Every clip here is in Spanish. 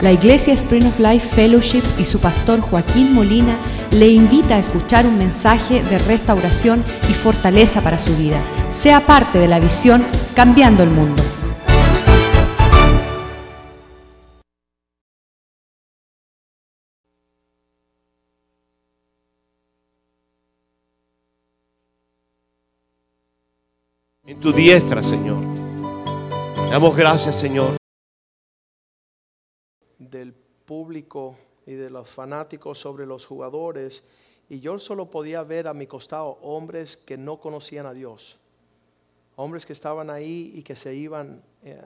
La Iglesia Spring of Life Fellowship y su pastor Joaquín Molina le invita a escuchar un mensaje de restauración y fortaleza para su vida. Sea parte de la visión Cambiando el Mundo. En tu diestra, Señor. Damos gracias, Señor. Del público y de los fanáticos sobre los jugadores y yo solo podía ver a mi costado hombres que no conocían a Dios, hombres que estaban ahí y que se iban, eh,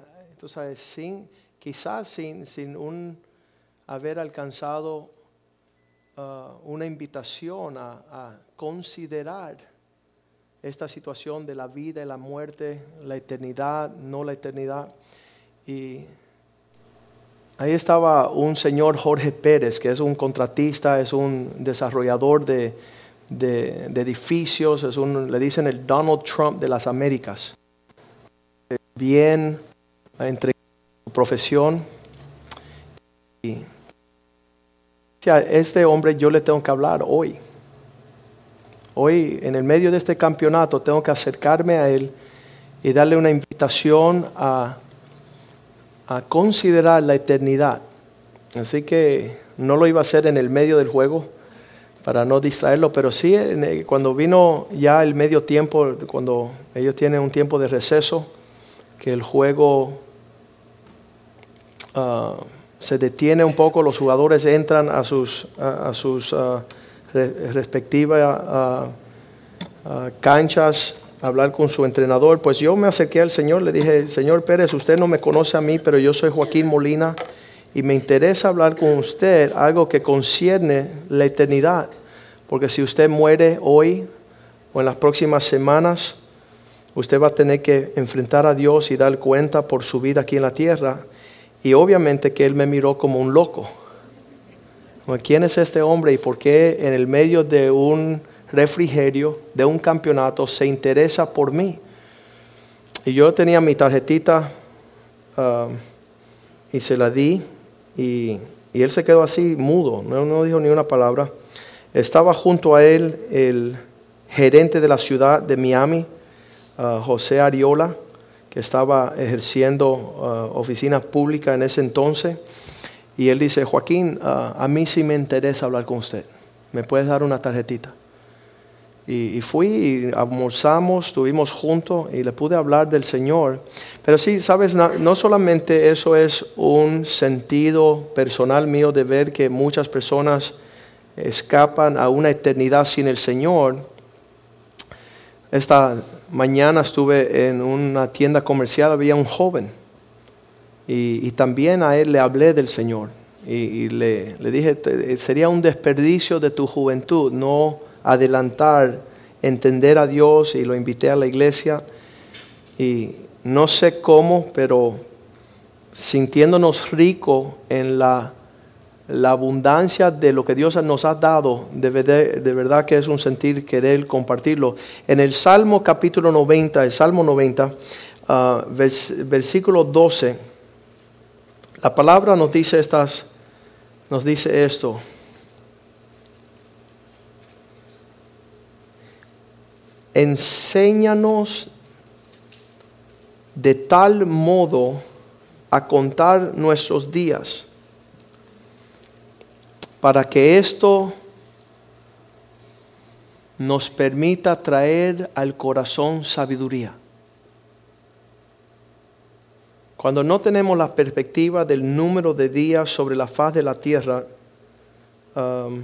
sabes, sin, quizás sin, sin un haber alcanzado ah, una invitación a considerar esta situación de la vida y la muerte, la eternidad, no la eternidad. Y Ahí estaba un señor Jorge Pérez, que es un contratista, es un desarrollador de, de- edificios, es un, le dicen el Donald Trump de las Américas. Bien entre su profesión. Y a este hombre yo le tengo que hablar hoy. Hoy, en el medio de este campeonato, tengo que acercarme a él y darle una invitación a a considerar la eternidad. Así que no lo iba a hacer en el medio del juego para no distraerlo, pero sí cuando vino ya el medio tiempo, cuando ellos tienen un tiempo de receso, que el juego ah, se detiene un poco, los jugadores entran a sus, ah, re- respectivas ah, canchas hablar con su entrenador, pues yo me acerqué al Señor, le dije, Señor Pérez, usted no me conoce a mí, pero yo soy Joaquín Molina y me interesa hablar con usted algo que concierne la eternidad, porque si usted muere hoy o en las próximas semanas, usted va a tener que enfrentar a Dios y dar cuenta por su vida aquí en la tierra. Y obviamente que Él me miró como un loco. ¿Quién es este hombre y por qué en el medio de un refrigerio, de un campeonato, se interesa por mí? Y yo tenía mi tarjetita ah, y se la di y, y él se quedó así mudo, no, no dijo ni una palabra. Estaba junto a él el gerente de la ciudad de Miami, ah, José Ariola, que estaba ejerciendo ah, oficinas públicas en ese entonces. Y él dice, Joaquín, ah, a mí sí me interesa hablar con usted. ¿Me puedes dar una tarjetita? Y, fui y almorzamos, estuvimos juntos y le pude hablar del Señor. Pero sí, sabes, no, solamente eso es un sentido personal mío de ver que muchas personas escapan a una eternidad sin el Señor. Esta mañana estuve en una tienda comercial, había un joven y, también a él le hablé del Señor. Y, le, dije, "Te- sería un desperdicio de tu juventud no adelantar, entender a Dios y lo invité a la iglesia. Y no sé cómo, pero sintiéndonos ricos en la, la abundancia de lo que Dios nos ha dado, de verdad, de verdad que es un sentir querer compartirlo. En el Salmo capítulo 90, el Salmo 90, ah, vers- versículo 12, la palabra nos dice estas, nos dice esto. Enséñanos de tal modo a contar nuestros días para que esto nos permita traer al corazón sabiduría. Cuando no tenemos la perspectiva del número de días sobre la faz de la tierra, um,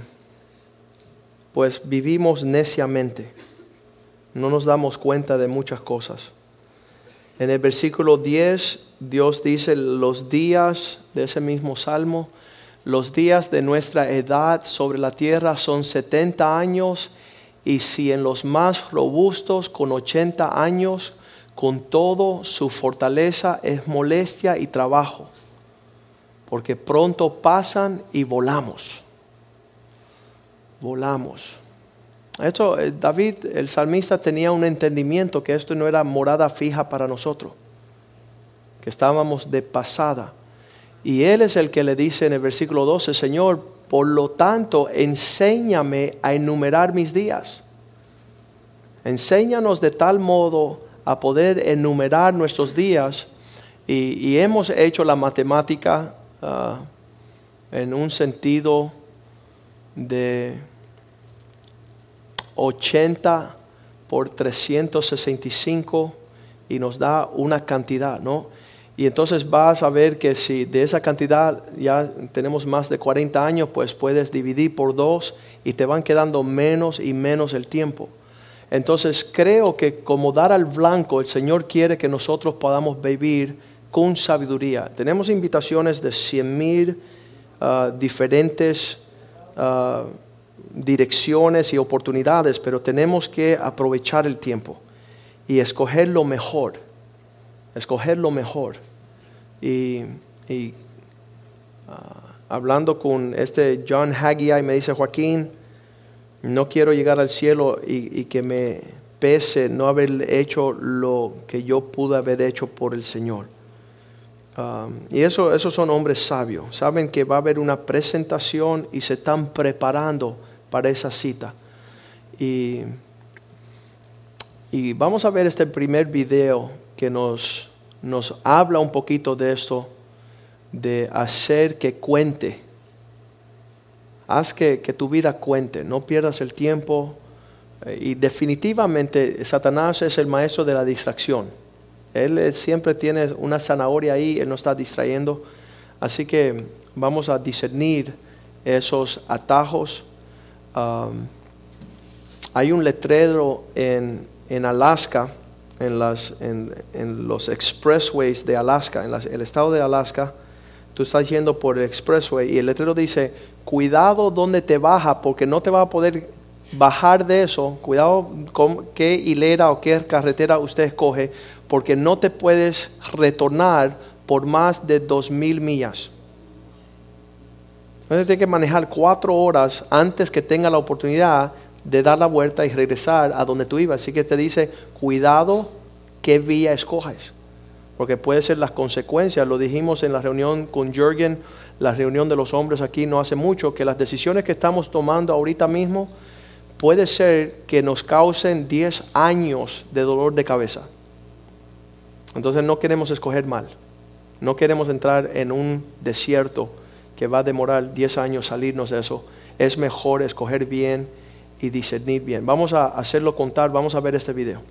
pues vivimos neciamente. No nos damos cuenta de muchas cosas. En el versículo 10, Dios dice los días de ese mismo salmo, los días de nuestra edad sobre la tierra son 70 años y si en los más robustos con 80 años, con todo su fortaleza es molestia y trabajo, porque pronto pasan y volamos. Volamos. Esto, eh, David, el salmista, tenía un entendimiento que esto no era morada fija para nosotros, que estábamos de pasada. Y Él es el que le dice en el versículo 12, Señor, por lo tanto, enséñame a enumerar mis días. Enséñanos de tal modo a poder enumerar nuestros días. Y, hemos hecho la matemática ah, en un sentido de 80 por 365 y nos da una cantidad, ¿no? Y entonces vas a ver que si de esa cantidad ya tenemos más de 40 años, pues puedes dividir por dos y te van quedando menos y menos el tiempo. Entonces creo que como dar al blanco, el Señor quiere que nosotros podamos vivir con sabiduría. Tenemos invitaciones de 100 mil ah, diferentes ah, direcciones y oportunidades, pero tenemos que aprovechar el tiempo y escoger lo mejor, escoger lo mejor. Y, ah, hablando con este John Haggai, me dice Joaquín, no quiero llegar al cielo y, que me pese no haber hecho lo que yo pude haber hecho por el Señor. Ah, y eso, esos son hombres sabios. Saben que va a haber una presentación y se están preparando para esa cita. Y, y vamos a ver este primer video que nos, nos habla un poquito de esto, de hacer que cuente. Haz que, tu vida cuente, no pierdas el tiempo. Eh, y definitivamente Satanás es el maestro de la distracción. Él siempre tiene una zanahoria ahí, él nos está distrayendo. Así que vamos a discernir esos atajos hay un letrero en, en Alaska, en, las, en, en, los expressways de Alaska, en el estado de Alaska. Tú estás yendo por el expressway y el letrero dice, cuidado donde te baja porque no te va a poder bajar de eso. Cuidado con qué hilera o qué carretera usted escoge porque no te puedes retornar por más de dos mil millas. Entonces tiene que manejar cuatro horas antes que tenga la oportunidad de dar la vuelta y regresar a donde tú ibas. Así que te dice, cuidado qué vía escoges. Porque puede ser las consecuencias. Lo dijimos en la reunión con Jürgen, la reunión de los hombres aquí no hace mucho, que las decisiones que estamos tomando ahorita mismo puede ser que nos causen 10 años de dolor de cabeza. Entonces no queremos escoger mal. No queremos entrar en un desierto que va a demorar 10 años salirnos de eso. Es mejor escoger bien y discernir bien. Vamos a hacerlo contar, vamos a ver este video.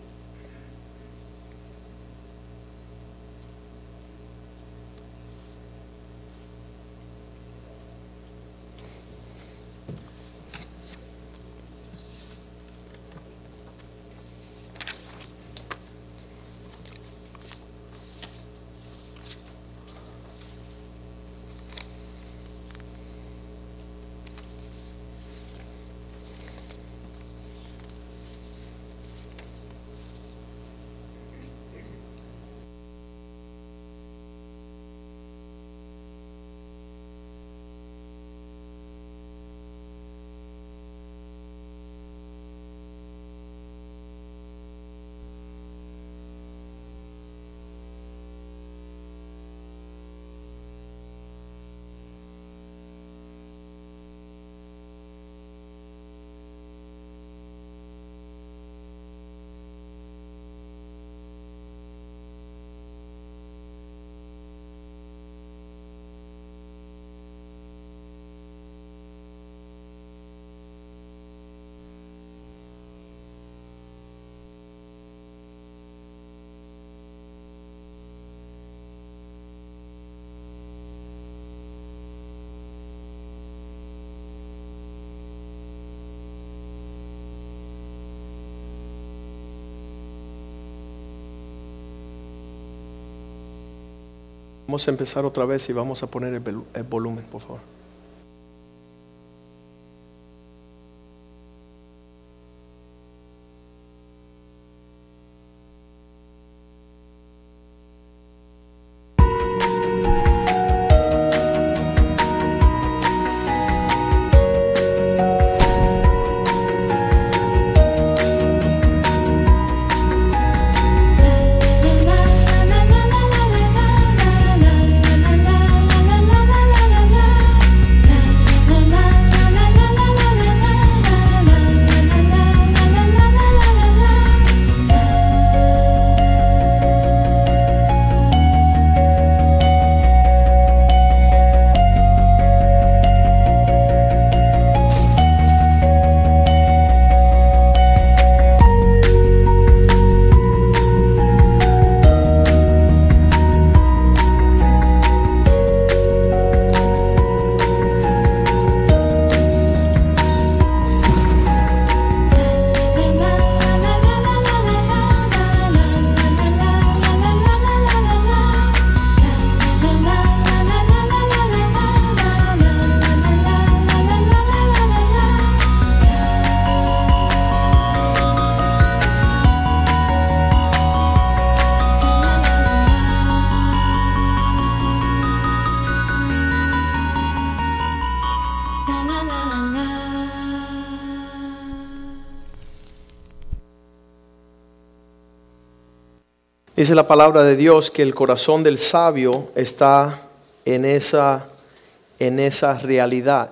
Vamos a empezar otra vez y vamos a poner el, volumen, por favor. Dice la palabra de Dios que el corazón del sabio está en esa, en esa realidad.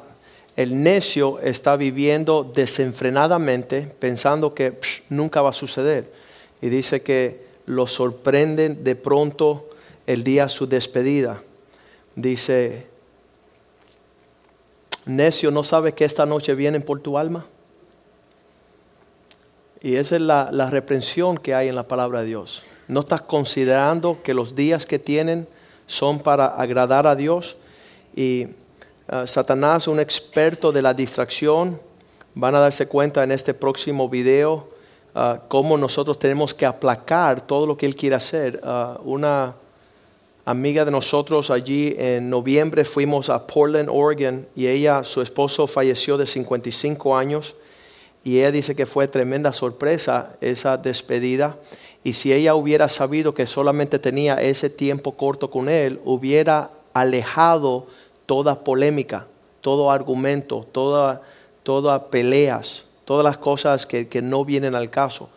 El necio está viviendo desenfrenadamente pensando que nunca va a suceder. Y dice que lo sorprenden de pronto el día de su despedida. Dice, necio, ¿no sabe que esta noche vienen por tu alma? Y esa es la, la reprensión que hay en la palabra de Dios. No estás considerando que los días que tienen son para agradar a Dios. Y uh, Satanás, un experto de la distracción, van a darse cuenta en este próximo video uh, cómo nosotros tenemos que aplacar todo lo que él quiere hacer. Uh, una amiga de nosotros allí en noviembre fuimos a Portland, Oregon, y ella, su esposo falleció de 55 años, y ella dice que fue tremenda sorpresa esa despedida. Y si ella hubiera sabido que solamente tenía ese tiempo corto con él, hubiera alejado toda polémica, todo argumento, todas toda peleas, todas las cosas que, que, no vienen al caso.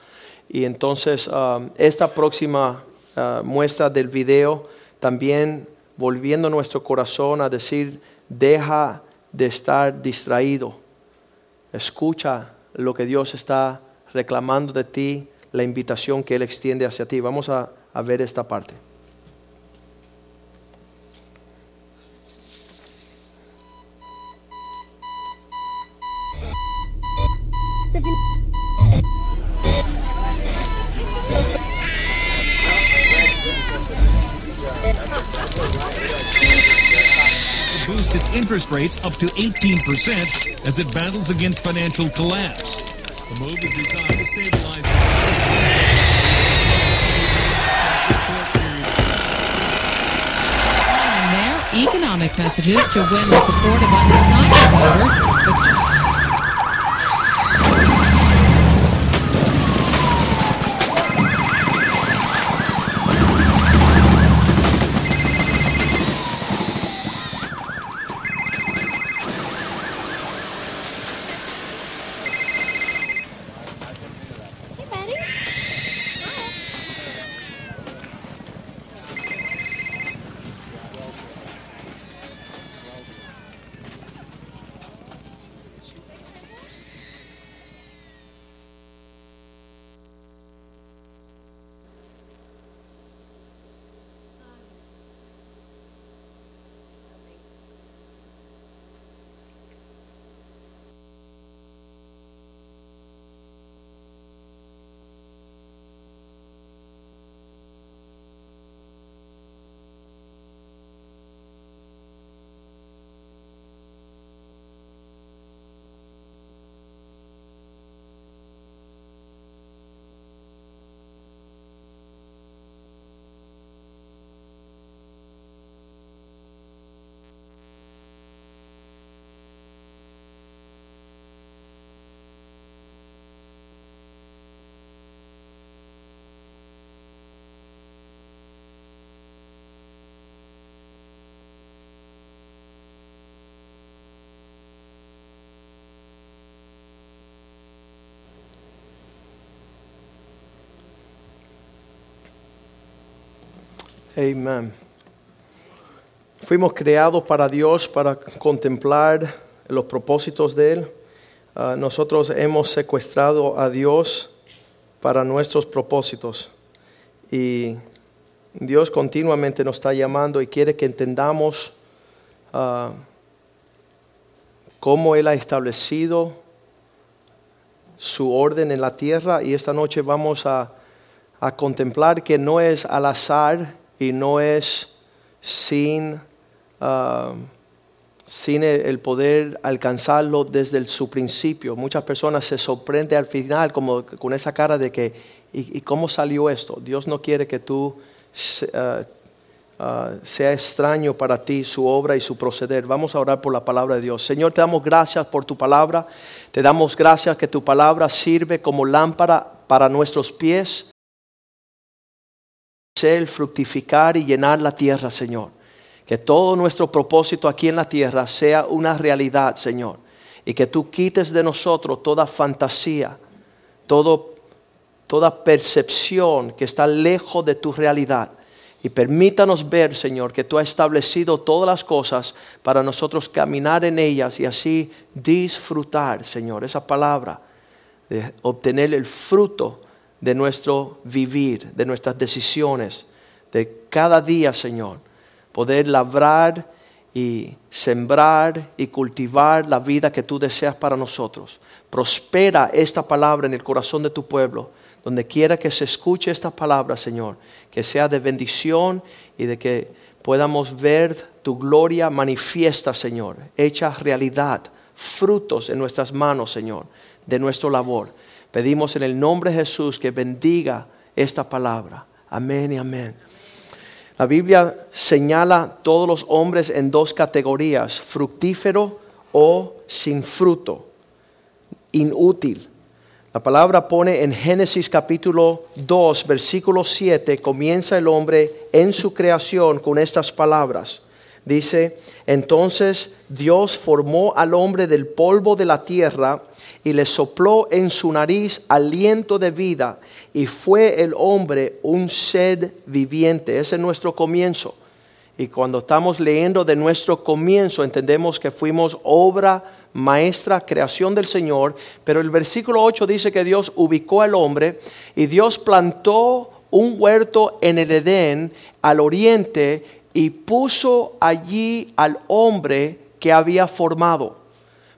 Y entonces um, esta próxima uh, muestra del video también volviendo nuestro corazón a decir, deja de estar distraído, escucha lo que Dios está reclamando de ti, la invitación que Él extiende hacia ti. Vamos a, a ver esta parte. boost its interest rates up to 18% as it battles against financial collapse. The move is designed to stabilize. Following their economic messages to win the support of undecided voters. Amén. Fuimos creados para Dios, para contemplar los propósitos de Él. Uh, nosotros hemos secuestrado a Dios para nuestros propósitos. Y Dios continuamente nos está llamando y quiere que entendamos uh, cómo Él ha establecido su orden en la tierra. Y esta noche vamos a, a contemplar que no es al azar y no es sin, uh, sin el, poder alcanzarlo desde su principio. Muchas personas se sorprenden al final como con esa cara de que, ¿y, y cómo salió esto? Dios no quiere que tú uh, uh, sea extraño para ti su obra y su proceder. Vamos a orar por la palabra de Dios. Señor, te damos gracias por tu palabra. Te damos gracias que tu palabra sirve como lámpara para nuestros pies el fructificar y llenar la tierra, Señor. Que todo nuestro propósito aquí en la tierra sea una realidad, Señor. Y que tú quites de nosotros toda fantasía, todo, toda percepción que está lejos de tu realidad. Y permítanos ver, Señor, que tú has establecido todas las cosas para nosotros caminar en ellas y así disfrutar, Señor, esa palabra, de obtener el fruto de nuestro vivir, de nuestras decisiones, de cada día, Señor, poder labrar y sembrar y cultivar la vida que tú deseas para nosotros. Prospera esta palabra en el corazón de tu pueblo donde quiera que se escuche esta palabra, Señor, que sea de bendición y de que podamos ver tu gloria manifiesta, Señor, hecha realidad, frutos en nuestras manos, Señor, de nuestra labor. Pedimos en el nombre de Jesús que bendiga esta palabra. Amén y amén. La Biblia señala todos los hombres en dos categorías, fructífero o sin fruto, inútil. La palabra pone en Génesis capítulo 2, versículo 7, comienza el hombre en su creación con estas palabras. Dice, entonces Dios formó al hombre del polvo de la tierra y le sopló en su nariz aliento de vida y fue el hombre un ser viviente. Ese es nuestro comienzo. Y cuando estamos leyendo de nuestro comienzo entendemos que fuimos obra maestra, creación del Señor, pero el versículo 8 dice que Dios ubicó al hombre y Dios plantó un huerto en el Edén al oriente y puso allí al hombre que había formado.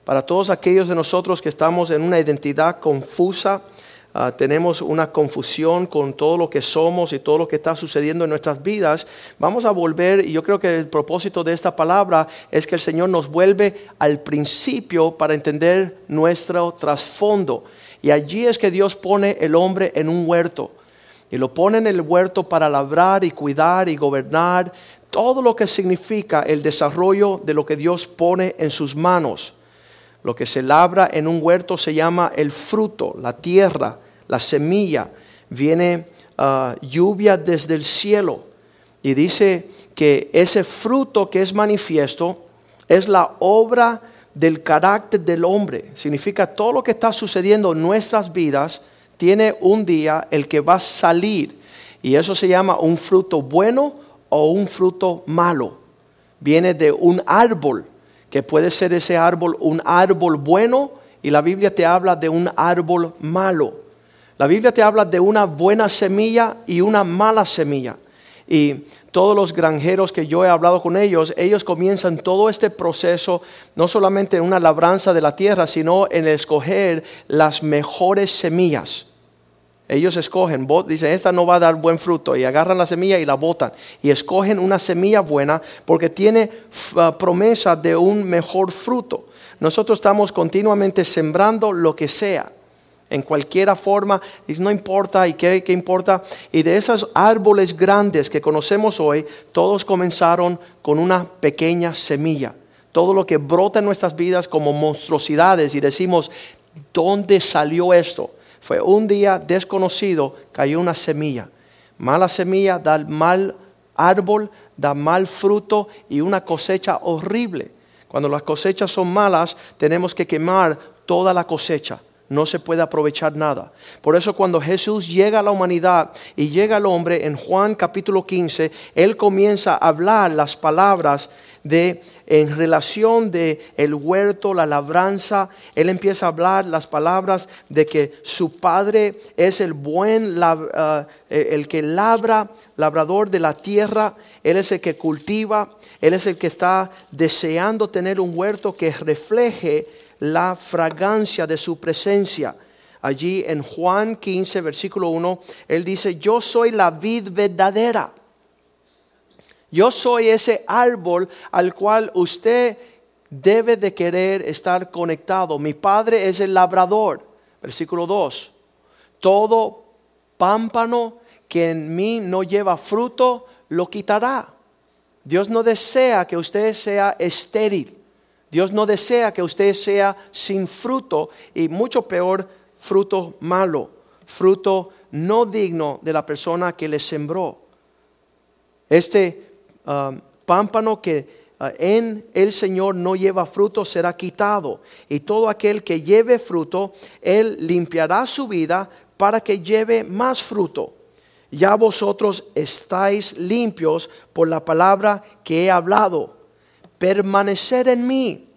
Para todos aquellos de nosotros que estamos en una identidad confusa, Ah, tenemos una confusión con todo lo que somos y todo lo que está sucediendo en nuestras vidas, vamos a volver, y yo creo que el propósito de esta palabra es que el Señor nos vuelve al principio para entender nuestro trasfondo. Y allí es que Dios pone el hombre en un huerto. Y lo pone en el huerto para labrar y cuidar y gobernar todo lo que significa el desarrollo de lo que Dios pone en sus manos. Lo que se labra en un huerto se llama el fruto, la tierra, la semilla, viene ah, lluvia desde el cielo. Y dice que ese fruto que es manifiesto es la obra del carácter del hombre. Significa todo lo que está sucediendo en nuestras vidas tiene un día el que va a salir. Y eso se llama un fruto bueno o un fruto malo. Viene de un árbol, que puede ser ese árbol un árbol bueno y la Biblia te habla de un árbol malo. La Biblia te habla de una buena semilla y una mala semilla. Y todos los granjeros que yo he hablado con ellos, ellos comienzan todo este proceso no solamente en una labranza de la tierra, sino en escoger las mejores semillas. Ellos escogen, dicen, esta no va a dar buen fruto, y agarran la semilla y la botan, y escogen una semilla buena porque tiene ah, promesa de un mejor fruto. Nosotros estamos continuamente sembrando lo que sea en cualquier forma, no importa, ¿y qué, qué, importa? Y de esos árboles grandes que conocemos hoy, todos comenzaron con una pequeña semilla. Todo lo que brota en nuestras vidas como monstruosidades y decimos, ¿dónde salió esto? Fue un día desconocido, cayó una semilla. Mala semilla da mal árbol, da mal fruto y una cosecha horrible. Cuando las cosechas son malas, tenemos que quemar toda la cosecha no se puede aprovechar nada. Por eso cuando Jesús llega a la humanidad y llega al hombre en Juan capítulo 15, él comienza a hablar las palabras de en relación de el huerto, la labranza, él empieza a hablar las palabras de que su padre es el buen uh, el que labra, labrador de la tierra, él es el que cultiva, él es el que está deseando tener un huerto que refleje la fragancia de su presencia. Allí en Juan 15, versículo 1, él dice, yo soy la vid verdadera. Yo soy ese árbol al cual usted debe de querer estar conectado. Mi padre es el labrador. Versículo 2. Todo pámpano que en mí no lleva fruto, lo quitará. Dios no desea que usted sea estéril. Dios no desea que usted sea sin fruto y mucho peor fruto malo, fruto no digno de la persona que le sembró. Este um, pámpano que uh, en el Señor no lleva fruto será quitado y todo aquel que lleve fruto, Él limpiará su vida para que lleve más fruto. Ya vosotros estáis limpios por la palabra que he hablado. Permanecer en mí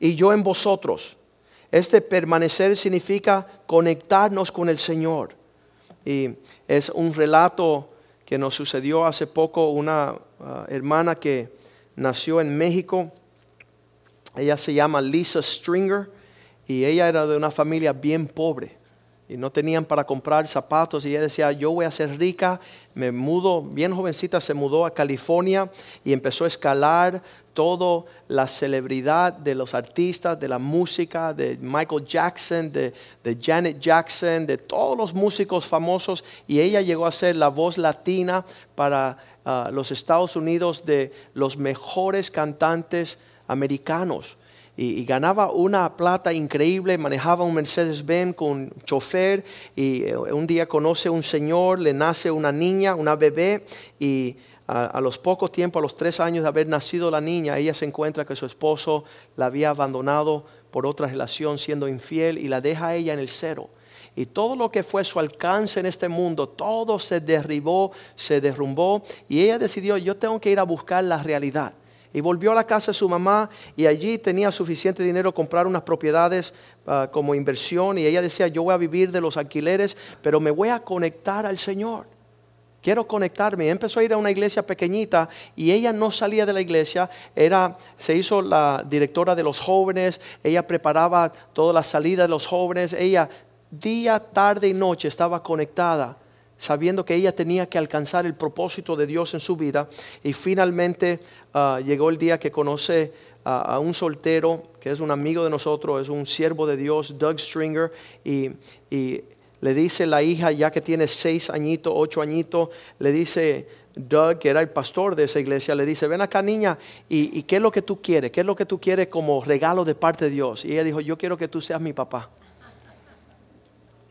y yo en vosotros. Este permanecer significa conectarnos con el Señor. Y es un relato que nos sucedió hace poco una uh, hermana que nació en México. Ella se llama Lisa Stringer y ella era de una familia bien pobre y no tenían para comprar zapatos y ella decía, yo voy a ser rica, me mudo, bien jovencita se mudó a California y empezó a escalar toda la celebridad de los artistas, de la música, de Michael Jackson, de, de Janet Jackson, de todos los músicos famosos y ella llegó a ser la voz latina para los Estados Unidos de los mejores cantantes americanos y, ganaba una plata increíble, manejaba un Mercedes-Benz con chofer y eh, un día conoce a un señor, le nace una niña, una bebé y a, los pocos tiempos, a los tres años de haber nacido la niña, ella se encuentra que su esposo la había abandonado por otra relación siendo infiel y la deja a ella en el cero. Y todo lo que fue su alcance en este mundo, todo se derribó, se derrumbó. Y ella decidió, yo tengo que ir a buscar la realidad y volvió a la casa de su mamá y allí tenía suficiente dinero comprar unas propiedades ah, como inversión y ella decía, yo voy a vivir de los alquileres, pero me voy a conectar al Señor. Quiero conectarme. empezó a ir a una iglesia pequeñita y ella no salía de la iglesia. Era, se hizo la directora de los jóvenes. Ella preparaba toda la salida de los jóvenes. Ella día, tarde y noche estaba conectada sabiendo que ella tenía que alcanzar el propósito de Dios en su vida. Y finalmente ah, llegó el día que conoce a, un soltero que es un amigo de nosotros, es un siervo de Dios, Doug Stringer, y, le dice la hija, ya que tiene seis añitos, ocho añitos, le dice Doug, que era el pastor de esa iglesia, le dice, ven acá niña, ¿y, ¿y, qué es lo que tú quieres? ¿Qué es lo que tú quieres como regalo de parte de Dios? Y ella dijo, yo quiero que tú seas mi papá.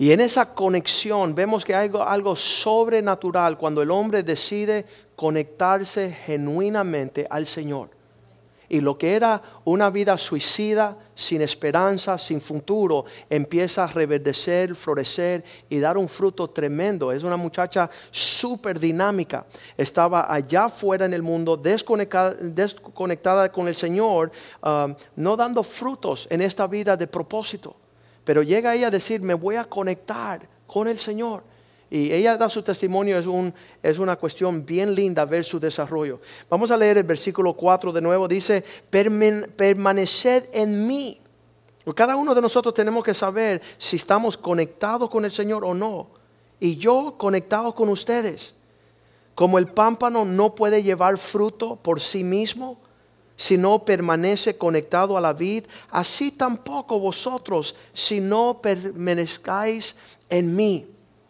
Y en esa conexión vemos que hay algo, sobrenatural cuando el hombre decide conectarse genuinamente al Señor. Y lo que era una vida suicida, sin esperanza, sin futuro, empieza a reverdecer, florecer y dar un fruto tremendo. Es una muchacha súper dinámica. Estaba allá afuera en el mundo, desconectada, con el Señor, um, no dando frutos en esta vida de propósito. Pero llega ella a decir, me voy a conectar con el Señor. Y ella da su testimonio, es, un, es una cuestión bien linda ver su desarrollo. Vamos a leer el versículo 4 de nuevo. Dice, permaneced en mí. Cada uno de nosotros tenemos que saber si estamos conectados con el Señor o no. Y yo conectado con ustedes. Como el pámpano no puede llevar fruto por sí mismo, si no permanece conectado a la vid, así tampoco vosotros si no permanezcáis en mí.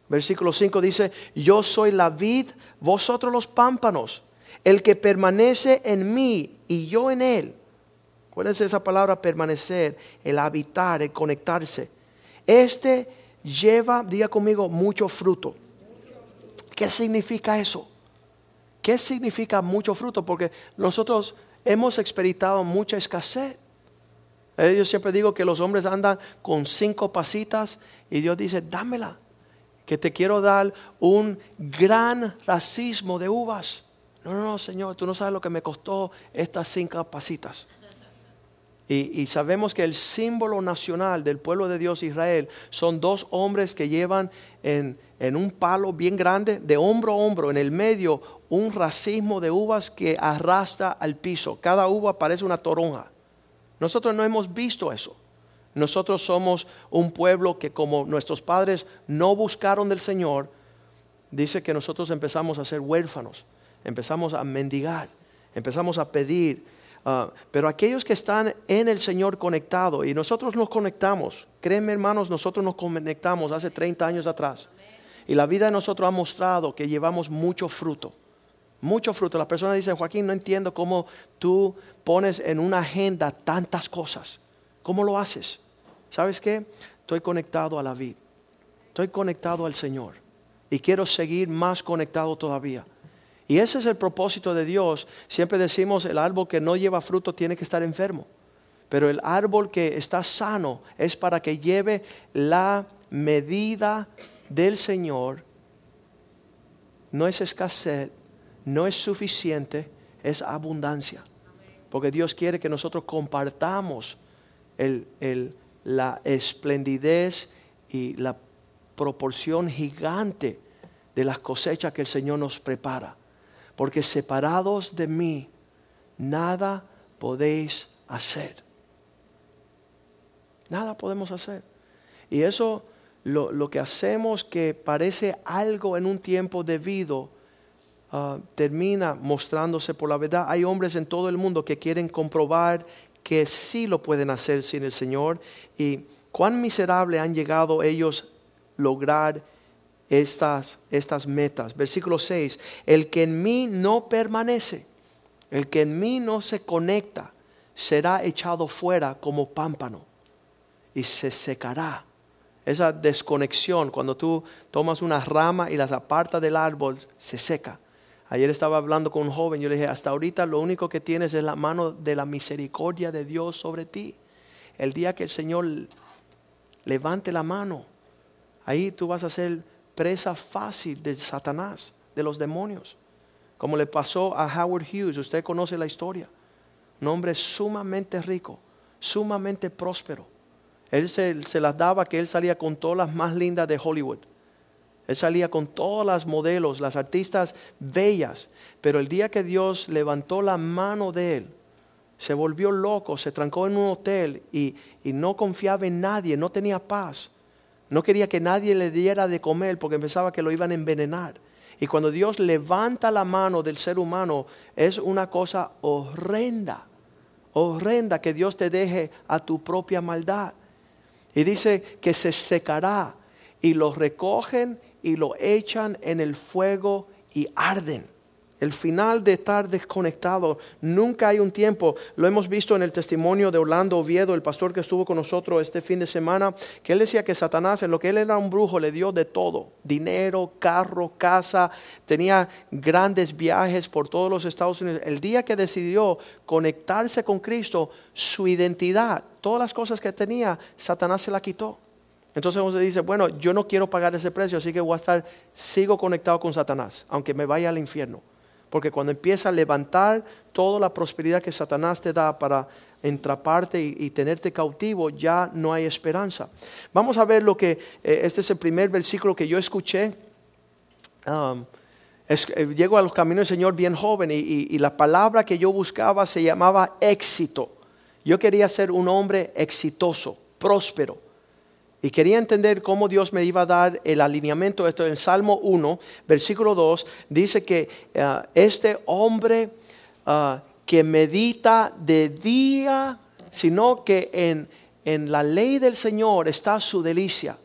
Versículo 5 dice, yo soy la vid, vosotros los pámpanos. El que permanece en mí y yo en él. ¿Cuál es esa palabra permanecer? El habitar, el conectarse. Este lleva, diga conmigo, mucho fruto. ¿Qué significa eso? ¿Qué significa mucho fruto? Porque nosotros hemos experimentado mucha escasez. Yo siempre digo que los hombres andan con cinco pasitas y Dios dice, dámela, que te quiero dar un gran racismo de uvas. No, no, no, Señor, tú no sabes lo que me costó estas cinco pasitas. Y, y, sabemos que el símbolo nacional del pueblo de Dios Israel son dos hombres que llevan en, en un palo bien grande, de hombro a hombro, en el medio un racismo de uvas que arrastra al piso. Cada uva parece una toronja. Nosotros no hemos visto eso. Nosotros somos un pueblo que como nuestros padres no buscaron del Señor, dice que nosotros empezamos a ser huérfanos, empezamos a mendigar, empezamos a pedir. Ah, pero aquellos que están en el Señor conectado y nosotros nos conectamos, créanme hermanos, nosotros nos conectamos hace 30 años atrás. Y la vida de nosotros ha mostrado que llevamos mucho fruto mucho fruto. Las personas dicen, Joaquín, no entiendo cómo tú pones en una agenda tantas cosas. ¿Cómo lo haces? ¿Sabes qué? Estoy conectado a la vida. Estoy conectado al Señor. Y quiero seguir más conectado todavía. Y ese es el propósito de Dios. Siempre decimos, el árbol que no lleva fruto tiene que estar enfermo. Pero el árbol que está sano es para que lleve la medida del Señor no es escasez, no es suficiente, es abundancia. Porque Dios quiere que nosotros compartamos la esplendidez y la proporción gigante de las cosechas que el Señor nos prepara. Porque separados de mí, nada podéis hacer. Nada podemos hacer. Y eso, lo que hacemos que parece algo en un tiempo debido, ah, termina mostrándose por la verdad. Hay hombres en todo el mundo que quieren comprobar que sí lo pueden hacer sin el Señor. Y cuán miserable han llegado ellos lograr estas, estas metas. Versículo 6, el que en mí no permanece, el que en mí no se conecta, será echado fuera como pámpano y se secará. Esa desconexión, cuando tú tomas una rama y las apartas del árbol, se seca. Ayer estaba hablando con un joven, yo le dije, hasta ahorita lo único que tienes es la mano de la misericordia de Dios sobre ti. El día que el Señor levante la mano, ahí tú vas a ser presa fácil de Satanás, de los demonios. Como le pasó a Howard Hughes, usted conoce la historia. Un hombre sumamente rico, sumamente próspero. Él se, se las daba que él salía con todas las más lindas de Hollywood. Él salía con todas las modelos, las artistas bellas. Pero el día que Dios levantó la mano de él, se volvió loco, se trancó en un hotel y, y no confiaba en nadie, no tenía paz. No quería que nadie le diera de comer porque pensaba que lo iban a envenenar. Y cuando Dios levanta la mano del ser humano, es una cosa horrenda, horrenda que Dios te deje a tu propia maldad. Y dice que se secará y lo recogen y lo echan en el fuego y arden. El final de estar desconectado, nunca hay un tiempo. Lo hemos visto en el testimonio de Orlando Oviedo, el pastor que estuvo con nosotros este fin de semana, que él decía que Satanás, en lo que él era un brujo, le dio de todo. Dinero, carro, casa, tenía grandes viajes por todos los Estados Unidos. El día que decidió conectarse con Cristo, su identidad, todas las cosas que tenía, Satanás se la quitó. Entonces uno dice, bueno, yo no quiero pagar ese precio, así que voy a estar, sigo conectado con Satanás, aunque me vaya al infierno. Porque cuando empieza a levantar toda la prosperidad que Satanás te da para entraparte y, tenerte cautivo, ya no hay esperanza. Vamos a ver lo que, eh, este es el primer versículo que yo escuché. Um, eh, llego a los caminos del Señor bien joven y la palabra que yo buscaba se llamaba éxito. Yo quería ser un hombre exitoso, próspero. Y quería entender cómo Dios me iba a dar el alineamiento. Esto en Salmo 1, versículo 2, dice que ah, este hombre ah, que medita de día, sino que en, en la ley del Señor está su delicia.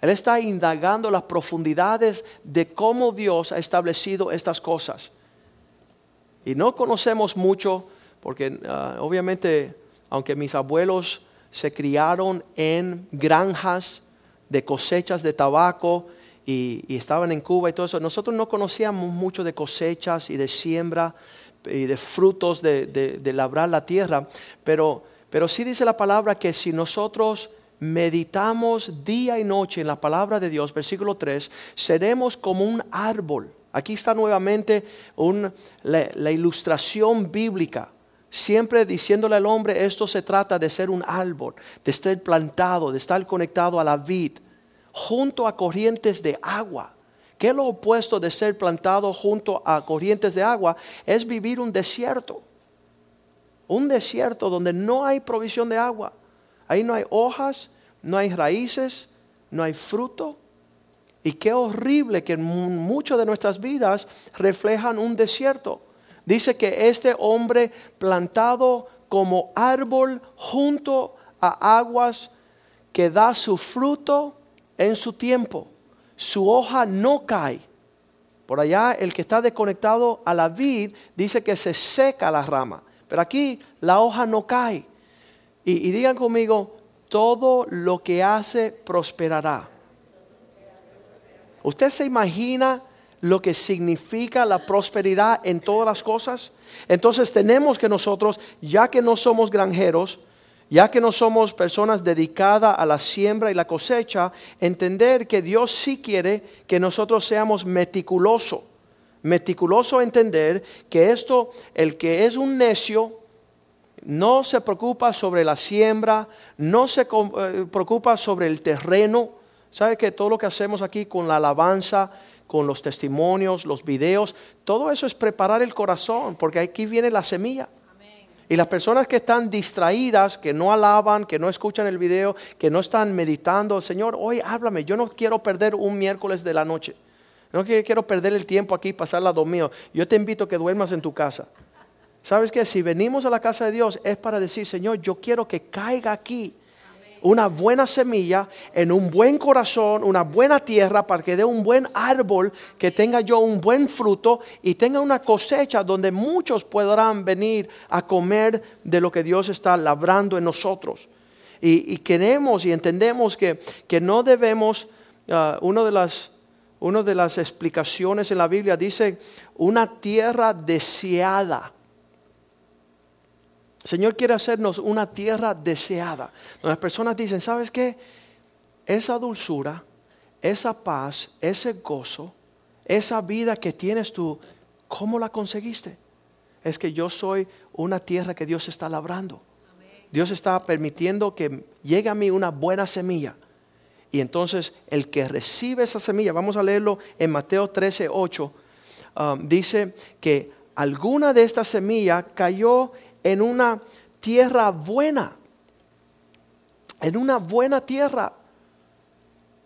Él está indagando las profundidades de cómo Dios ha establecido estas cosas. Y no conocemos mucho, porque ah, obviamente, aunque mis abuelos se criaron en granjas de cosechas de tabaco y, estaban en Cuba y todo eso, nosotros no conocíamos mucho de cosechas y de siembra y de frutos de, de- labrar la tierra, pero, pero sí dice la palabra que si nosotros meditamos día y noche en la palabra de Dios, versículo 3, seremos como un árbol. Aquí está nuevamente un- la ilustración bíblica, siempre diciéndole al hombre, esto se trata de ser un árbol, de estar plantado, de estar conectado a la vid, junto a corrientes de agua. ¿Qué es lo opuesto de ser plantado junto a corrientes de agua? Es vivir un desierto. Un desierto donde no hay provisión de agua. Ahí no hay hojas, no hay raíces, no hay fruto. Y qué horrible que mu- muchas de nuestras vidas reflejan un desierto. Dice que este hombre plantado como árbol junto a aguas que da su fruto en su tiempo. Su hoja no cae. Por allá el que está desconectado a la vid dice que se seca la rama. Pero aquí la hoja no cae. Y, y digan conmigo, todo lo que hace prosperará. ¿Usted se imagina lo que significa la prosperidad en todas las cosas? Entonces tenemos que nosotros, ya que no somos granjeros, ya que no somos personas dedicadas a la siembra y la cosecha, entender que Dios sí quiere que nosotros seamos meticulosos. Meticuloso entender que esto, el que es un necio, no se preocupa sobre la siembra, no se eh, preocupa sobre el terreno. ¿Sabe que todo lo que hacemos aquí con la alabanza, con los testimonios, los videos, todo eso es preparar el corazón, porque aquí viene la semilla. Y las personas que están distraídas, que no alaban, que no escuchan el video, que no están meditando, Señor, hoy háblame, yo no quiero perder un miércoles de la noche. No quiero perder el tiempo aquí, pasarla dormido. Yo te invito a que duermas en tu casa. ¿Sabes qué? Si venimos a la casa de Dios es para decir, Señor, yo quiero que caiga aquí una buena semilla en un buen corazón, una buena tierra para que dé un buen árbol, que tenga yo un buen fruto y tenga una cosecha donde muchos podrán venir a comer de lo que Dios está labrando en nosotros. Y, queremos y entendemos que, que no debemos, ah, de las, una de las explicaciones en la Biblia dice, una tierra deseada. Señor quiere hacernos una tierra deseada. Donde las personas dicen, ¿sabes qué? Esa dulzura, esa paz, ese gozo, esa vida que tienes tú, ¿cómo la conseguiste? Es que yo soy una tierra que Dios está labrando. Dios está permitiendo que llegue a mí una buena semilla. Y entonces el que recibe esa semilla, vamos a leerlo en Mateo 13, 8, um, dice que alguna de estas semillas cayó en una tierra buena, en una buena tierra.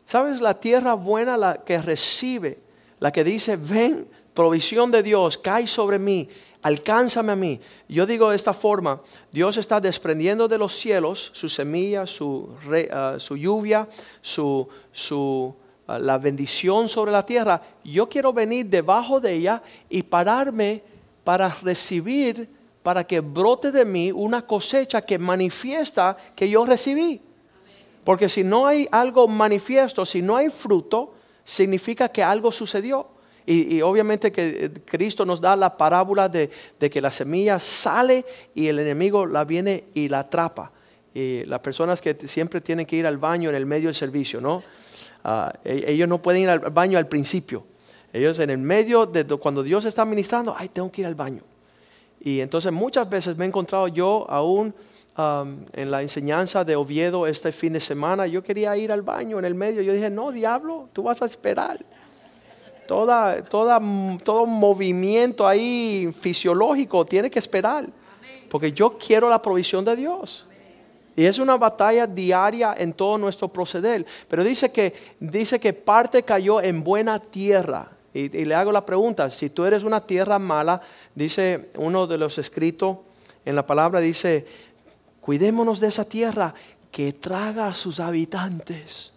¿Sabes? La tierra buena, la que recibe, la que dice, ven, provisión de Dios, cae sobre mí, alcánzame a mí. Yo digo de esta forma, Dios está desprendiendo de los cielos su semilla, su, ah, su lluvia, su, su, ah, la bendición sobre la tierra. Yo quiero venir debajo de ella y pararme para recibir, para que brote de mí una cosecha que manifiesta que yo recibí. Porque si no hay algo manifiesto, si no hay fruto, significa que algo sucedió. Y, obviamente que eh, Cristo nos da la parábola de, que la semilla sale y el enemigo la viene y la atrapa. Y las personas que siempre tienen que ir al baño en el medio del servicio, ¿no? Ah, e- ellos no pueden ir al baño al principio. Ellos en el medio de do- cuando Dios está ministrando, ay, tengo que ir al baño. Y entonces muchas veces me he encontrado yo aún um, en la enseñanza de Oviedo este fin de semana, yo quería ir al baño en el medio. Yo dije, no, diablo, tú vas a esperar. Toda, toda, todo movimiento ahí fisiológico tiene que esperar. Porque yo quiero la provisión de Dios. Y es una batalla diaria en todo nuestro proceder. Pero dice que, dice que parte cayó en buena tierra. Y, le hago la pregunta, si tú eres una tierra mala, dice uno de los escritos en la palabra, dice, cuidémonos de esa tierra que traga a sus habitantes.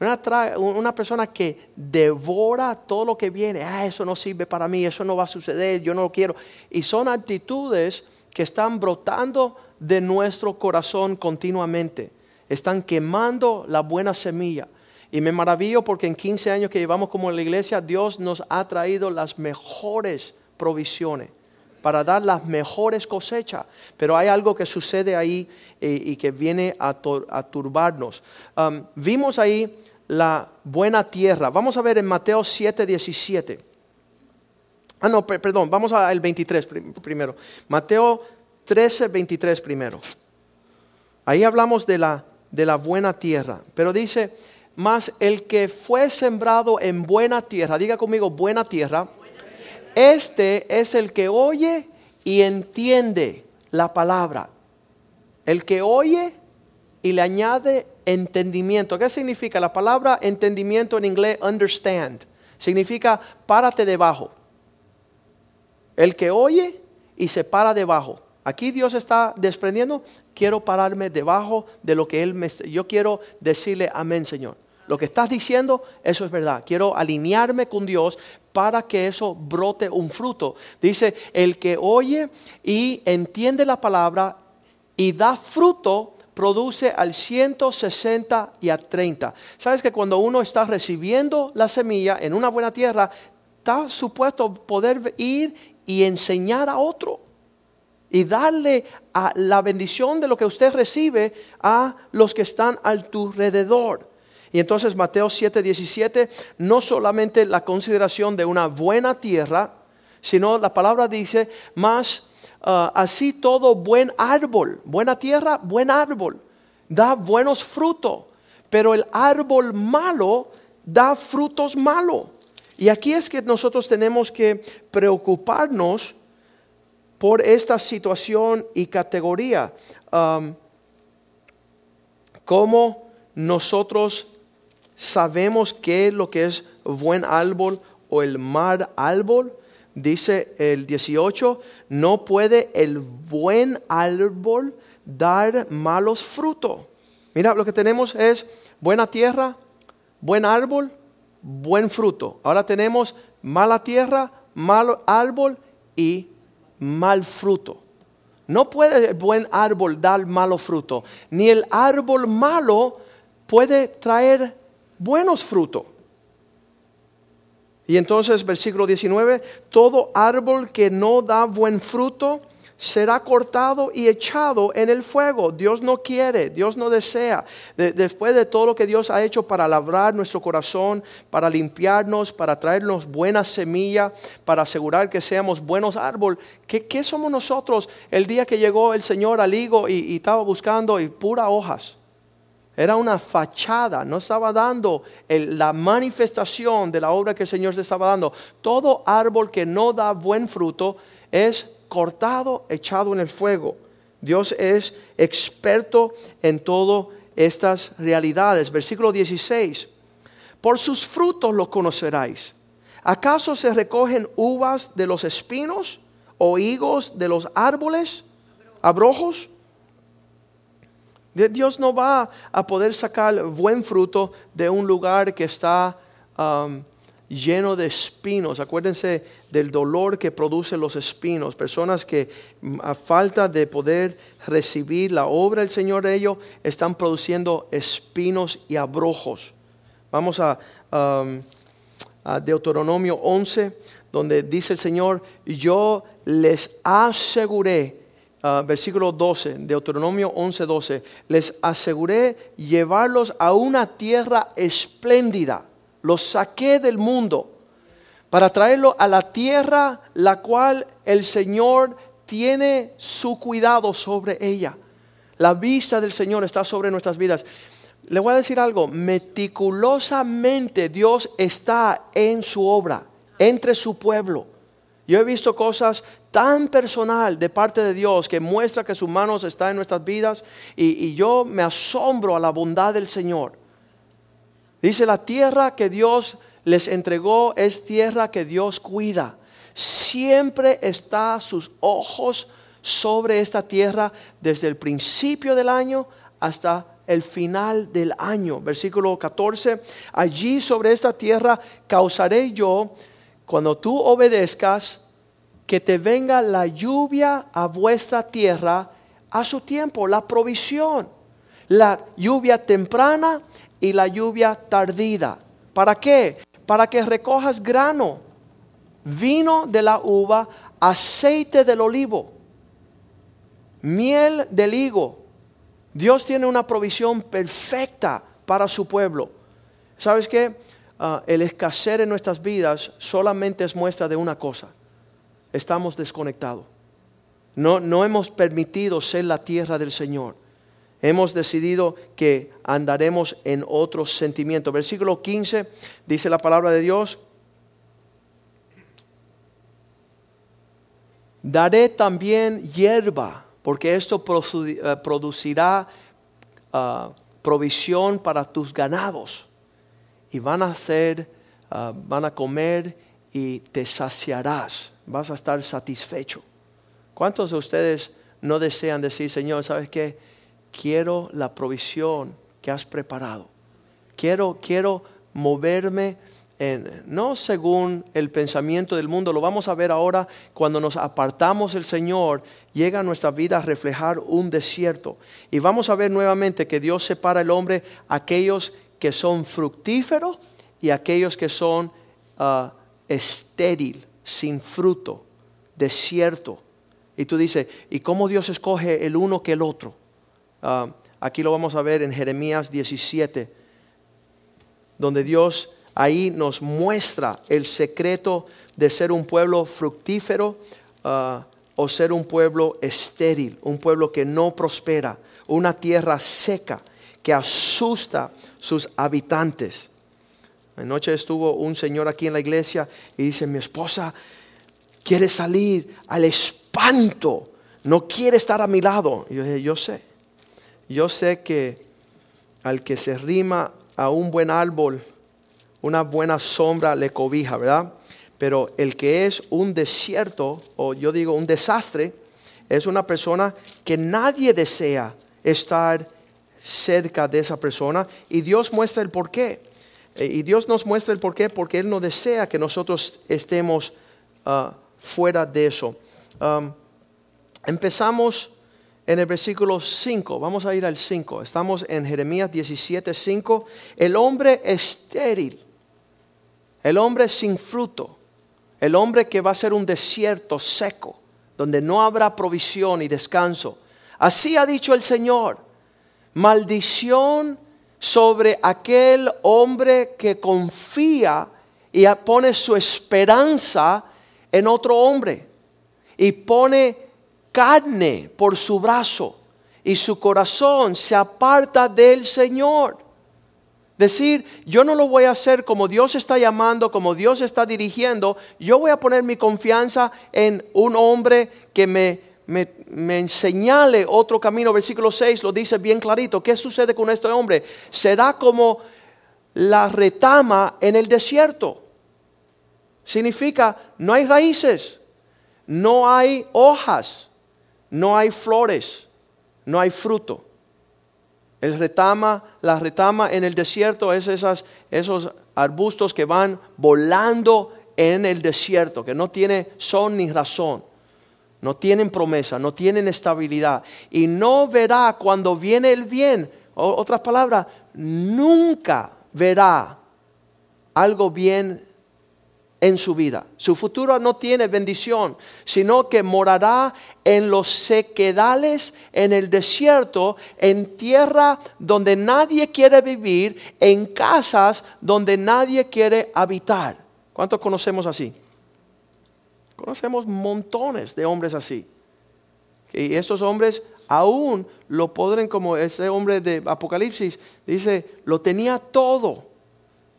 Una, una persona que devora todo lo que viene, ah, eso no sirve para mí, eso no va a suceder, yo no lo quiero. Y son actitudes que están brotando de nuestro corazón continuamente. Están quemando la buena semilla. Y me maravillo porque en 15 años que llevamos como la iglesia, Dios nos ha traído las mejores provisiones para dar las mejores cosechas. Pero hay algo que sucede ahí eh, y que viene a, turbarnos. Um, vimos ahí la buena tierra. Vamos a ver en Mateo 7, 17. Ah, no, per- perdón, vamos al 23 prim- primero. Mateo 13, 23 primero. Ahí hablamos de la, de la buena tierra. Pero dice, mas el que fue sembrado en buena tierra, diga conmigo, buena tierra, este es el que oye y entiende la palabra. El que oye y le añade entendimiento. ¿Qué significa? La palabra entendimiento en inglés, understand, significa párate debajo. El que oye y se para debajo. Aquí Dios está desprendiendo, quiero pararme debajo de lo que Él me... Yo quiero decirle amén, Señor. Lo que estás diciendo, eso es verdad. Quiero alinearme con Dios para que eso brote un fruto. Dice, el que oye y entiende la palabra y da fruto, produce al 160 y a 30. ¿Sabes que cuando uno está recibiendo la semilla en una buena tierra, está supuesto poder ir y enseñar a otro? y darle a la bendición de lo que usted recibe a los que están a tu alrededor. Y entonces Mateo 7:17, no solamente la consideración de una buena tierra, sino la palabra dice, más ah, así todo buen árbol, buena tierra, buen árbol, da buenos frutos, pero el árbol malo da frutos malos. Y aquí es que nosotros tenemos que preocuparnos por esta situación y categoría. Um, ¿Cómo nosotros sabemos qué es lo que es buen árbol o el mal árbol? Dice el 18, no puede el buen árbol dar malos frutos. Mira, lo que tenemos es buena tierra, buen árbol, buen fruto. Ahora tenemos mala tierra, mal árbol y mal fruto. No puede el buen árbol dar malo fruto, ni el árbol malo puede traer buenos frutos. Y entonces, versículo 19, todo árbol que no da buen fruto será cortado y echado en el fuego. Dios no quiere, Dios no desea. después de todo lo que Dios ha hecho para labrar nuestro corazón, para limpiarnos, para traernos buena semilla, para asegurar que seamos buenos árboles, ¿qué, somos nosotros el día que llegó el Señor al higo y, estaba buscando y pura hojas? Era una fachada, no estaba dando la manifestación de la obra que el Señor se estaba dando. Todo árbol que no da buen fruto es cortado, echado en el fuego. Dios es experto en todas estas realidades. Versículo 16. Por sus frutos los conoceráis. ¿Acaso se recogen uvas de los espinos o higos de los árboles? ¿Abrojos? Dios no va a poder sacar buen fruto de un lugar que está um, lleno de espinos. Acuérdense del dolor que producen los espinos. Personas que mm, a falta de poder recibir la obra del Señor de ellos, están produciendo espinos y abrojos. Vamos a, um, a Deuteronomio 11, donde dice el Señor, yo les aseguré Uh, versículo 12, Deuteronomio 11, 12, les aseguré llevarlos a una tierra espléndida, los saqué del mundo para traerlo a la tierra la cual el Señor tiene su cuidado sobre ella. La vista del Señor está sobre nuestras vidas. Le voy a decir algo, meticulosamente Dios está en su obra, entre su pueblo. Yo he visto cosas tan personal de parte de Dios que muestra que sus manos están en nuestras vidas y, y yo me asombro a la bondad del Señor. Dice, la tierra que Dios les entregó es tierra que Dios cuida. Siempre está sus ojos sobre esta tierra desde el principio del año hasta el final del año. Versículo 14, allí sobre esta tierra causaré yo, cuando tú obedezcas, que te venga la lluvia a vuestra tierra a su tiempo, la provisión, la lluvia temprana y la lluvia tardida. ¿Para qué? Para que recojas grano, vino de la uva, aceite del olivo, miel del higo. Dios tiene una provisión perfecta para su pueblo. ¿Sabes qué? Ah, el escasear en nuestras vidas solamente es muestra de una cosa. Estamos desconectados. No, no hemos permitido ser la tierra del Señor hemos decidido que andaremos en otros sentimientos. Versículo 15 dice la palabra de Dios. Daré también hierba, porque esto eh, producirá ah, provisión para tus ganados. Y van a hacer, ah, van a comer y te saciarás. Vas a estar satisfecho. ¿Cuántos de ustedes no desean decir, Señor, ¿sabes qué? quiero la provisión que has preparado. Quiero, quiero moverme en, no según el pensamiento del mundo, lo vamos a ver ahora cuando nos apartamos del Señor, llega a nuestra vida a reflejar un desierto. Y vamos a ver nuevamente que Dios separa el hombre aquellos que son fructíferos y aquellos que son uh, estéril, sin fruto, desierto. Y tú dices, ¿y cómo Dios escoge el uno que el otro? Ah, aquí lo vamos a ver en Jeremías 17, donde Dios ahí nos muestra el secreto de ser un pueblo fructífero ah, o ser un pueblo estéril, un pueblo que no prospera, una tierra seca que asusta sus habitantes. Anoche estuvo un señor aquí en la iglesia y dice, mi esposa quiere salir al espanto, no quiere estar a mi lado. Yo dije, yo sé, yo sé que al que se rima a un buen árbol, una buena sombra le cobija, ¿verdad? Pero el que es un desierto, o yo digo un desastre, es una persona que nadie desea estar cerca de esa persona y Dios muestra el porqué. Eh, Y Dios nos muestra el porqué porque Él no desea que nosotros estemos ah, fuera de eso. Empezamos en el versículo 5, vamos a ir al 5, estamos en Jeremías 17, 5. El hombre estéril, el hombre sin fruto, el hombre que va a ser un desierto seco, donde no habrá provisión y descanso. Así ha dicho el Señor, maldición sobre aquel hombre que confía y pone su esperanza en otro hombre y pone carne por su brazo y su corazón se aparta del Señor. Decir, yo no lo voy a hacer como Dios está llamando, como Dios está dirigiendo, yo voy a poner mi confianza en un hombre que me, me, enseñale otro camino. Versículo 6 lo dice bien clarito. ¿Qué sucede con este hombre? Será como la retama en el desierto. Significa, no hay raíces, no hay hojas, no hay flores, no hay fruto. El retama, la retama en el desierto es esas, esos arbustos que van volando en el desierto, que no tiene son ni razón, no tienen promesa, no tienen estabilidad. Y no verá cuando viene el bien, otras palabras, nunca verá algo bien en su vida. Su futuro no tiene bendición, sino que morará en los sequedales, en el desierto, en tierra donde nadie quiere vivir, en casas donde nadie quiere habitar. ¿Cuántos conocemos así? Conocemos montones de hombres así. Y estos hombres aún lo podrán, como ese hombre de Apocalipsis, dice, lo tenía todo,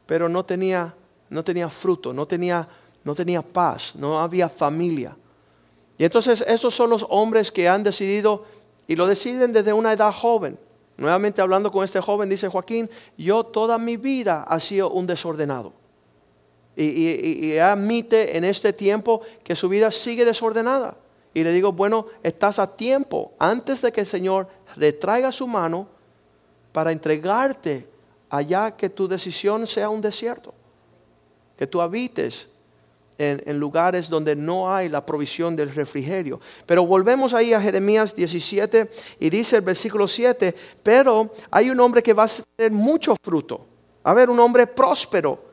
pero no tenía no tenía fruto, no tenía, no tenía paz, no había familia. Y entonces esos son los hombres que han decidido y lo deciden desde una edad joven. Nuevamente hablando con este joven, dice Joaquín, yo toda mi vida ha sido un desordenado. Y, admite en este tiempo que su vida sigue desordenada. Y le digo, bueno, estás a tiempo antes de que el Señor retraiga su mano para entregarte allá que tu decisión sea un desierto que tú habites en, en, lugares donde no hay la provisión del refrigerio. Pero volvemos ahí a Jeremías 17 y dice el versículo 7, pero hay un hombre que va a tener mucho fruto, a ver, un hombre próspero.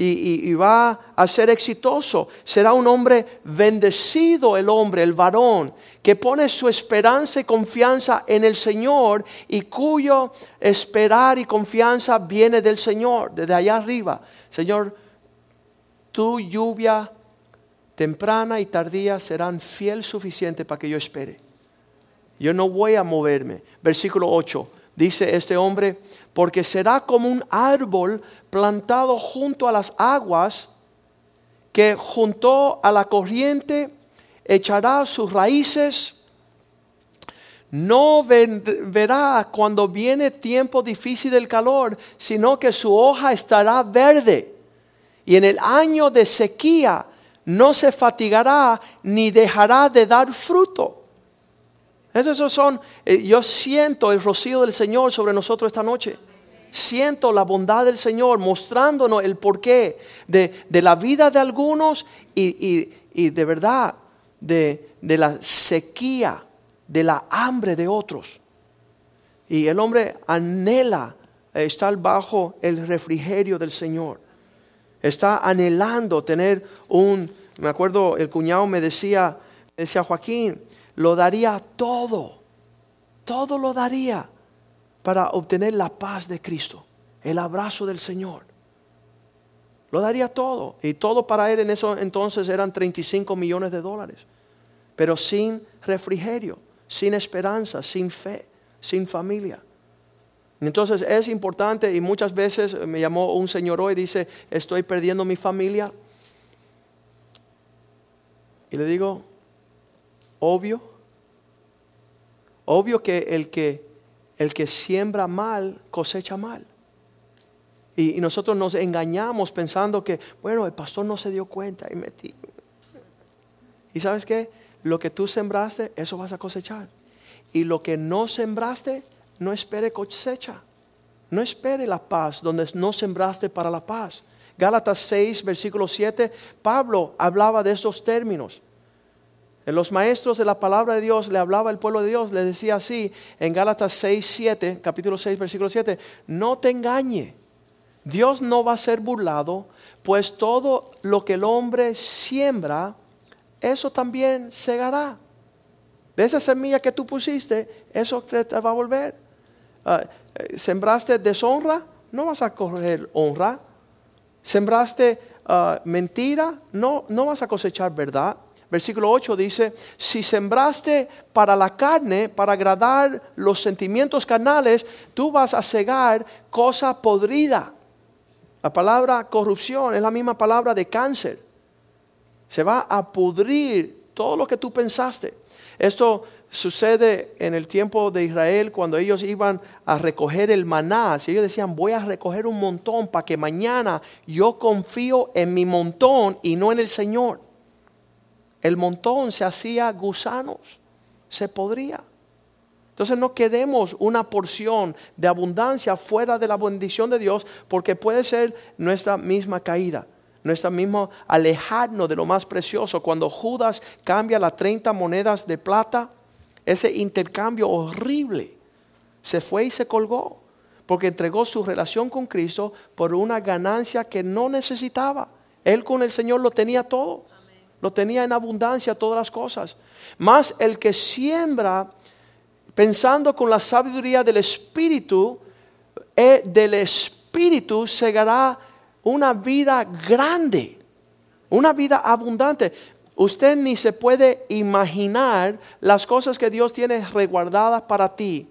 Y, va a ser exitoso. Será un hombre bendecido el hombre, el varón, que pone su esperanza y confianza en el Señor y cuyo esperar y confianza viene del Señor, desde allá arriba. Señor, tu lluvia temprana y tardía serán fiel suficiente para que yo espere. Yo no voy a moverme. Versículo 8. Dice este hombre, porque será como un árbol plantado junto a las aguas, que junto a la corriente echará sus raíces. No verá cuando viene tiempo difícil del calor, sino que su hoja estará verde y en el año de sequía no se fatigará ni dejará de dar fruto. Esos son, eh, yo siento el rocío del Señor sobre nosotros esta noche. Siento la bondad del Señor mostrándonos el porqué de, de la vida de algunos y, y, y de verdad de, de la sequía, de la hambre de otros. Y el hombre anhela estar bajo el refrigerio del Señor. Está anhelando tener un, me acuerdo, el cuñado me decía, decía Joaquín, lo daría todo, todo lo daría para obtener la paz de Cristo, el abrazo del Señor. Lo daría todo. Y todo para él en eso entonces eran 35 millones de dólares. Pero sin refrigerio, sin esperanza, sin fe, sin familia. Entonces es importante y muchas veces me llamó un señor hoy y dice, estoy perdiendo mi familia. Y le digo, obvio, obvio que el que, el que siembra mal cosecha mal. Y, nosotros nos engañamos pensando que, bueno, el pastor no se dio cuenta y metí. ¿Y sabes qué? Lo que tú sembraste, eso vas a cosechar. Y lo que no sembraste, no espere cosecha. No espere la paz donde no sembraste para la paz. Gálatas 6, versículo 7, Pablo hablaba de esos términos. Los maestros de la palabra de Dios le hablaba al pueblo de Dios, le decía así en Gálatas 6, 7, capítulo 6, versículo 7, no te engañe. Dios no va a ser burlado, pues todo lo que el hombre siembra, eso también segará. De esa semilla que tú pusiste, eso te, te va a volver. Ah, eh, sembraste deshonra, no vas a coger honra. Sembraste ah, mentira, no, no vas a cosechar verdad. Versículo 8 dice, si sembraste para la carne, para agradar los sentimientos carnales, tú vas a cegar cosa podrida. La palabra corrupción es la misma palabra de cáncer. Se va a pudrir todo lo que tú pensaste. Esto sucede en el tiempo de Israel cuando ellos iban a recoger el maná. Si ellos decían, voy a recoger un montón para que mañana yo confío en mi montón y no en el Señor. El montón se hacía gusanos, se podría. Entonces no queremos una porción de abundancia fuera de la bendición de Dios porque puede ser nuestra misma caída nuestra misma alejarnos de lo más precioso. Cuando Judas cambia las 30 monedas de plata ese intercambio horrible. Se fue y se colgó, porque entregó su relación con Cristo por una ganancia que no necesitaba. Él con el Señor lo tenía todo, lo tenía en abundancia todas las cosas. Más el que siembra pensando con la sabiduría del Espíritu, eh, del Espíritu segará una vida grande, una vida abundante. Usted ni se puede imaginar las cosas que Dios tiene resguardadas para ti,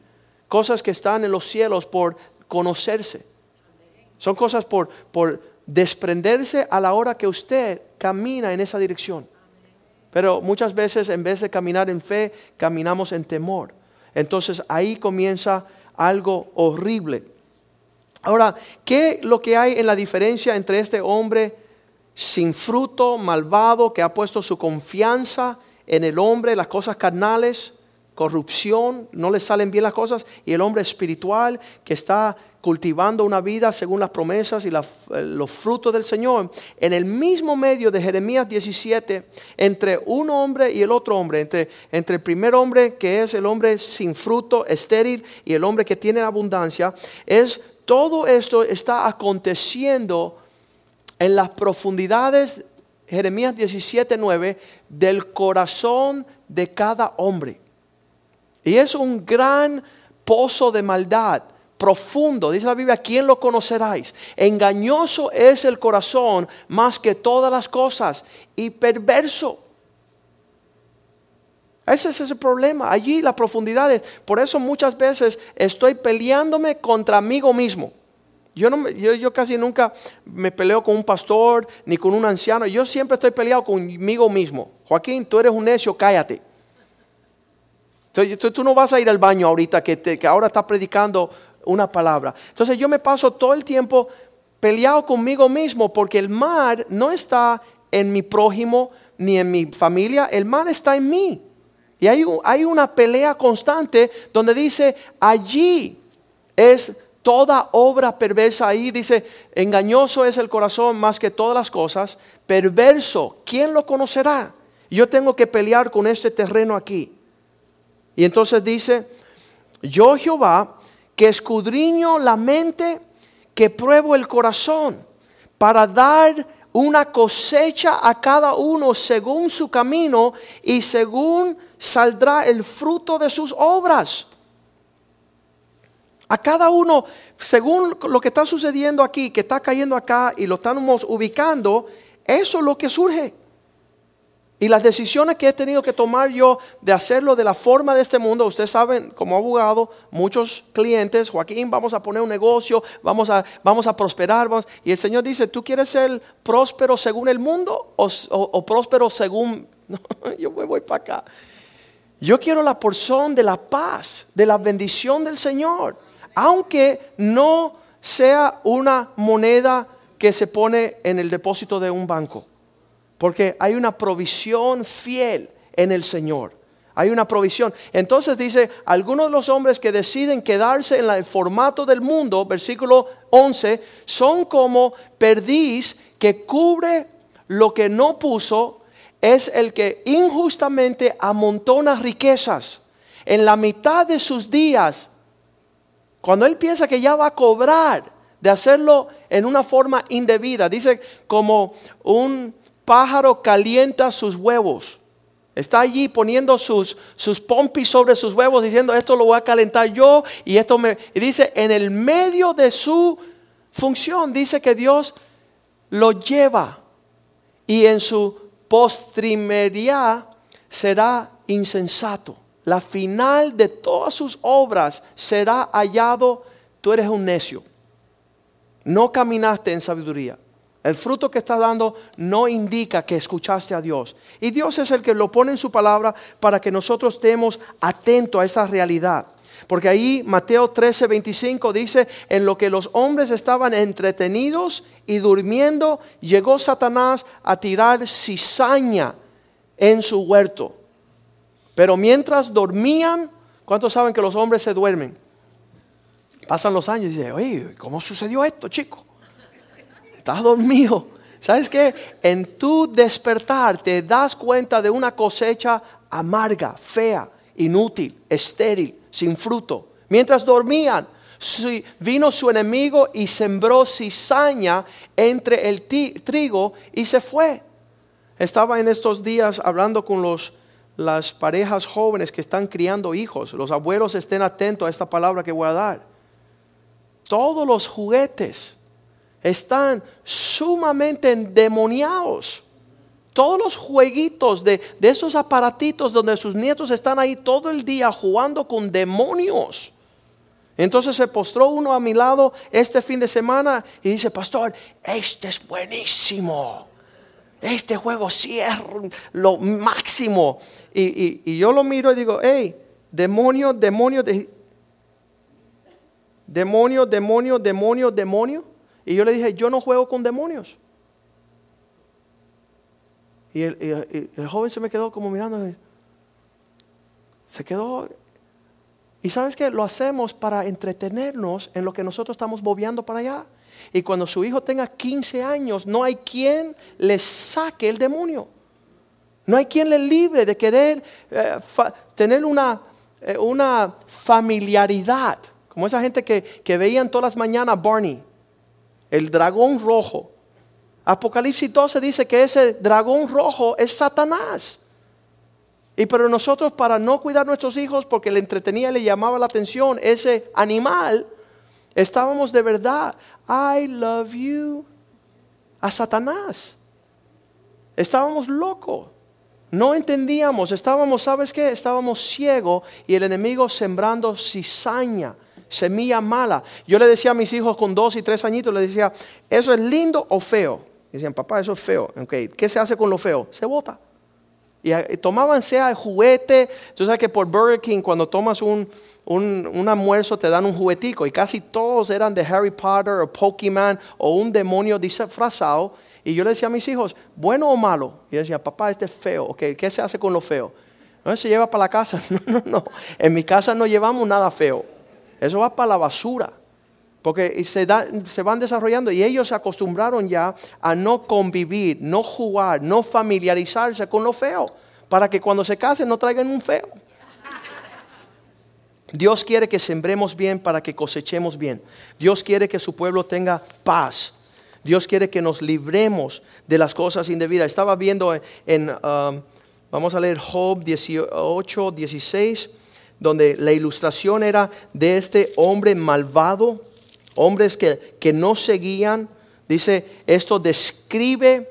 cosas que están en los cielos por conocerse. Son cosas por, por desprenderse a la hora que usted camina en esa dirección. Pero muchas veces en vez de caminar en fe, caminamos en temor. Entonces ahí comienza algo horrible. Ahora, ¿qué lo que hay en la diferencia entre este hombre? sin fruto, malvado, que ha puesto su confianza en el hombre, las cosas carnales, corrupción, no le salen bien las cosas, y el hombre espiritual que está cultivando una vida según las promesas y los frutos del Señor, en el mismo medio de Jeremías 17, entre un hombre y el otro hombre, entre, entre el primer hombre que es el hombre sin fruto, estéril, y el hombre que tiene abundancia, es todo esto está aconteciendo en las profundidades, Jeremías 17, 9, del corazón de cada hombre. Y es un gran pozo de maldad profundo. Dice la Biblia, ¿quién lo conoceráis? Engañoso es el corazón más que todas las cosas y perverso. Ese es ese problema. Allí las profundidades. Por eso muchas veces estoy peleándome contra mí mismo. Yo, no, yo, casi nunca me peleo con un pastor ni con un anciano. Yo siempre estoy peleado conmigo mismo. Joaquín, tú eres un necio, cállate. Entonces, tú no vas a ir al baño ahorita que, ahora estás predicando una palabra. Entonces yo me paso todo el tiempo peleado conmigo mismo porque el mal no está en mi prójimo ni en mi familia, el mal está en mí. Y hay, hay una pelea constante donde dice, allí es toda obra perversa ahí dice, engañoso es el corazón más que todas las cosas, perverso, ¿quién lo conocerá? Yo tengo que pelear con este terreno aquí. Y entonces dice, yo Jehová, que escudriño la mente, que pruebo el corazón, para dar una cosecha a cada uno según su camino y según saldrá el fruto de sus obras. A cada uno, según lo que está sucediendo aquí, que está cayendo acá y lo estamos ubicando, eso es lo que surge. Y las decisiones que he tenido que tomar yo de hacerlo de la forma de este mundo, ustedes saben, como abogado, muchos clientes, Joaquín, vamos a poner un negocio, vamos a, vamos a prosperar. y el Señor dice, ¿tú quieres ser próspero según el mundo o, próspero según... Yo me voy para acá. Yo quiero la porción de la paz, de la bendición del Señor, aunque no sea una moneda que se pone en el depósito de un banco. Porque hay una provisión fiel en el Señor. Hay una provisión. Entonces dice, algunos de los hombres que deciden quedarse en el formato del mundo, versículo 11, son como perdiz que cubre lo que no puso, es el que injustamente amontona riquezas. En la mitad de sus días, cuando él piensa que ya va a cobrar, de hacerlo en una forma indebida, dice como un pájaro calienta sus huevos. Está allí poniendo sus, sus pompis sobre sus huevos diciendo, esto lo voy a calentar yo y esto me... Y dice, en el medio de su función, dice que Dios lo lleva y en su postrimería será insensato. La final de todas sus obras será hallado, tú eres un necio. No caminaste en sabiduría. El fruto que estás dando no indica que escuchaste a Dios. Y Dios es el que lo pone en su palabra para que nosotros estemos atentos a esa realidad. Porque ahí Mateo 13, 25 dice, en lo que los hombres estaban entretenidos y durmiendo, llegó Satanás a tirar cizaña en su huerto. Pero mientras dormían, ¿cuántos saben que los hombres se duermen? Pasan los años y dicen, oye, ¿cómo sucedió esto, chico? Estás dormido. ¿Sabes qué? En tu despertar te das cuenta de una cosecha amarga, fea, inútil, estéril, sin fruto. Mientras dormían, vino su enemigo y sembró cizaña entre el trigo y se fue. Estaba en estos días hablando con los, las parejas jóvenes que están criando hijos. Los abuelos estén atentos a esta palabra que voy a dar. Todos los juguetes están sumamente endemoniados. Todos los jueguitos de, esos aparatitos donde sus nietos están ahí todo el día jugando con demonios. Entonces se postró uno a mi lado este fin de semana y dice, pastor, este es buenísimo. Este juego sí es lo máximo. Y, yo lo miro y digo, hey, demonio, demonio, demonio, demonio, demonio, demonio. Y yo le dije, yo no juego con demonios. Y el, joven se me quedó como mirando. Se quedó. Y sabes que lo hacemos para entretenernos en lo que nosotros estamos bobeando para allá. Y cuando su hijo tenga 15 años, no hay quien le saque el demonio. No hay quien le libre de querer eh, tener una, eh, una familiaridad. Como esa gente que, que veían todas las mañanas Barney el dragón rojo. Apocalipsis 12 dice que ese dragón rojo es Satanás. Y pero nosotros para no cuidar a nuestros hijos porque le entretenía, le llamaba la atención ese animal, estábamos de verdad, I love you, a Satanás. Estábamos locos. No entendíamos, estábamos, ¿sabes qué? Estábamos ciegos y el enemigo sembrando cizaña semilla mala. Yo le decía a mis hijos con dos y tres añitos, le decía, ¿eso es lindo o feo? decían, papá, eso es feo. Okay. ¿Qué se hace con lo feo? Se bota. Y, tomaban sea juguete. Tú sabes que por Burger King, cuando tomas un, un, almuerzo, te dan un juguetico. Y casi todos eran de Harry Potter o Pokemon o un demonio disfrazado. Y yo le decía a mis hijos, ¿bueno o malo? Y yo decía, papá, este es feo. Okay. ¿Qué se hace con lo feo? No se lleva para la casa. No, no, no. En mi casa no llevamos nada feo. Eso va para la basura. Porque se, se, van desarrollando y ellos se acostumbraron ya a no convivir, no jugar, no familiarizarse con lo feo. Para que cuando se casen no traigan un feo. Dios quiere que sembremos bien para que cosechemos bien. Dios quiere que su pueblo tenga paz. Dios quiere que nos libremos de las cosas indebidas. Estaba viendo en, um, Vamos a leer Job 18, 16, donde la ilustración era de este hombre malvado, hombres que, que no seguían. Dice, esto describe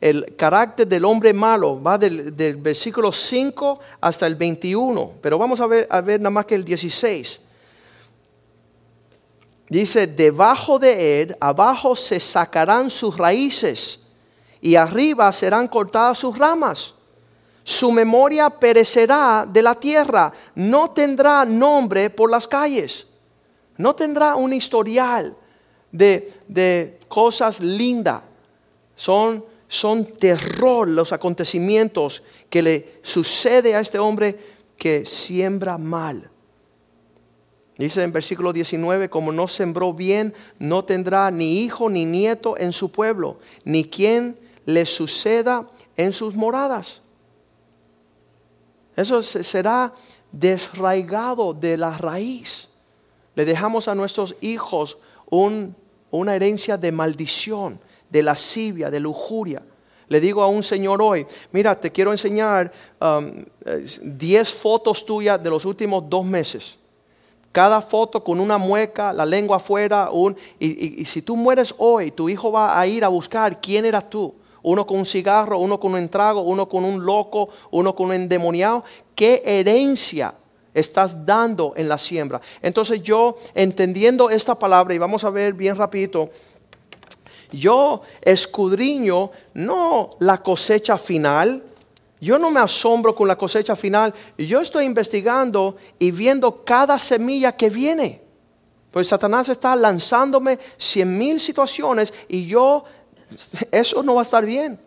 el carácter del hombre malo, va del, del versículo 5 hasta el 21, pero vamos a ver, a ver nada más que el 16. Dice, debajo de él, abajo se sacarán sus raíces y arriba serán cortadas sus ramas. Su memoria perecerá de la tierra, no tendrá nombre por las calles, no tendrá un historial de, de cosas lindas. Son, son terror los acontecimientos que le sucede a este hombre que siembra mal. Dice en versículo 19, como no sembró bien, no tendrá ni hijo ni nieto en su pueblo, ni quien le suceda en sus moradas. Eso será desraigado de la raíz. Le dejamos a nuestros hijos una herencia de maldición, de lascivia, de lujuria. Le digo a un señor hoy, mira, te quiero enseñar 10 um, fotos tuyas de los últimos dos meses. Cada foto con una mueca, la lengua afuera. Un, y, y, si tú mueres hoy, tu hijo va a ir a buscar quién eras tú. Uno con un cigarro, uno con un trago, uno con un loco, uno con un endemoniado. ¿Qué herencia estás dando en la siembra? Entonces yo, entendiendo esta palabra, y vamos a ver bien rapidito, yo escudriño no la cosecha final, yo no me asombro con la cosecha final. Yo estoy investigando y viendo cada semilla que viene. Pues Satanás está lanzándome cien mil situaciones y yo, eso no va a estar bien.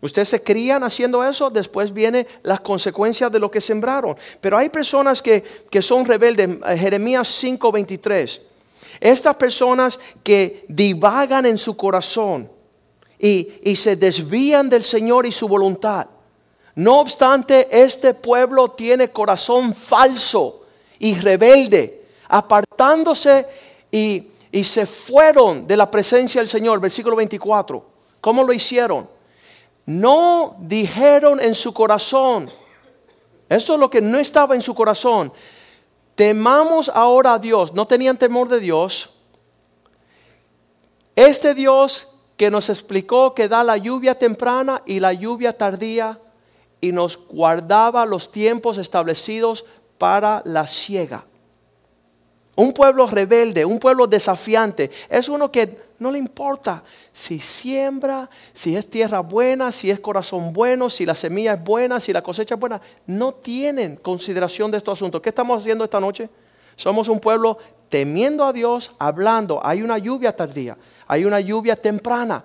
Ustedes se crían haciendo eso, después vienen las consecuencias de lo que sembraron. Pero hay personas que, que son rebeldes. Jeremías 5:23. Estas personas que divagan en su corazón y, y se desvían del Señor y su voluntad. No obstante, este pueblo tiene corazón falso y rebelde, apartándose y, se fueron de la presencia del Señor. Versículo 24. ¿Cómo lo hicieron? No dijeron en su corazón. Eso es lo que no estaba en su corazón. Temamos ahora a Dios. No tenían temor de Dios. Este Dios que nos explicó que da la lluvia temprana y la lluvia tardía y nos guardaba los tiempos establecidos para la ciega. Un pueblo rebelde, un pueblo desafiante, es uno que no le importa si siembra, si es tierra buena, si es corazón bueno, si la semilla es buena, si la cosecha es buena. No tienen consideración de estos asuntos. ¿Qué estamos haciendo esta noche? Somos un pueblo temiendo a Dios, hablando. Hay una lluvia tardía, hay una lluvia temprana.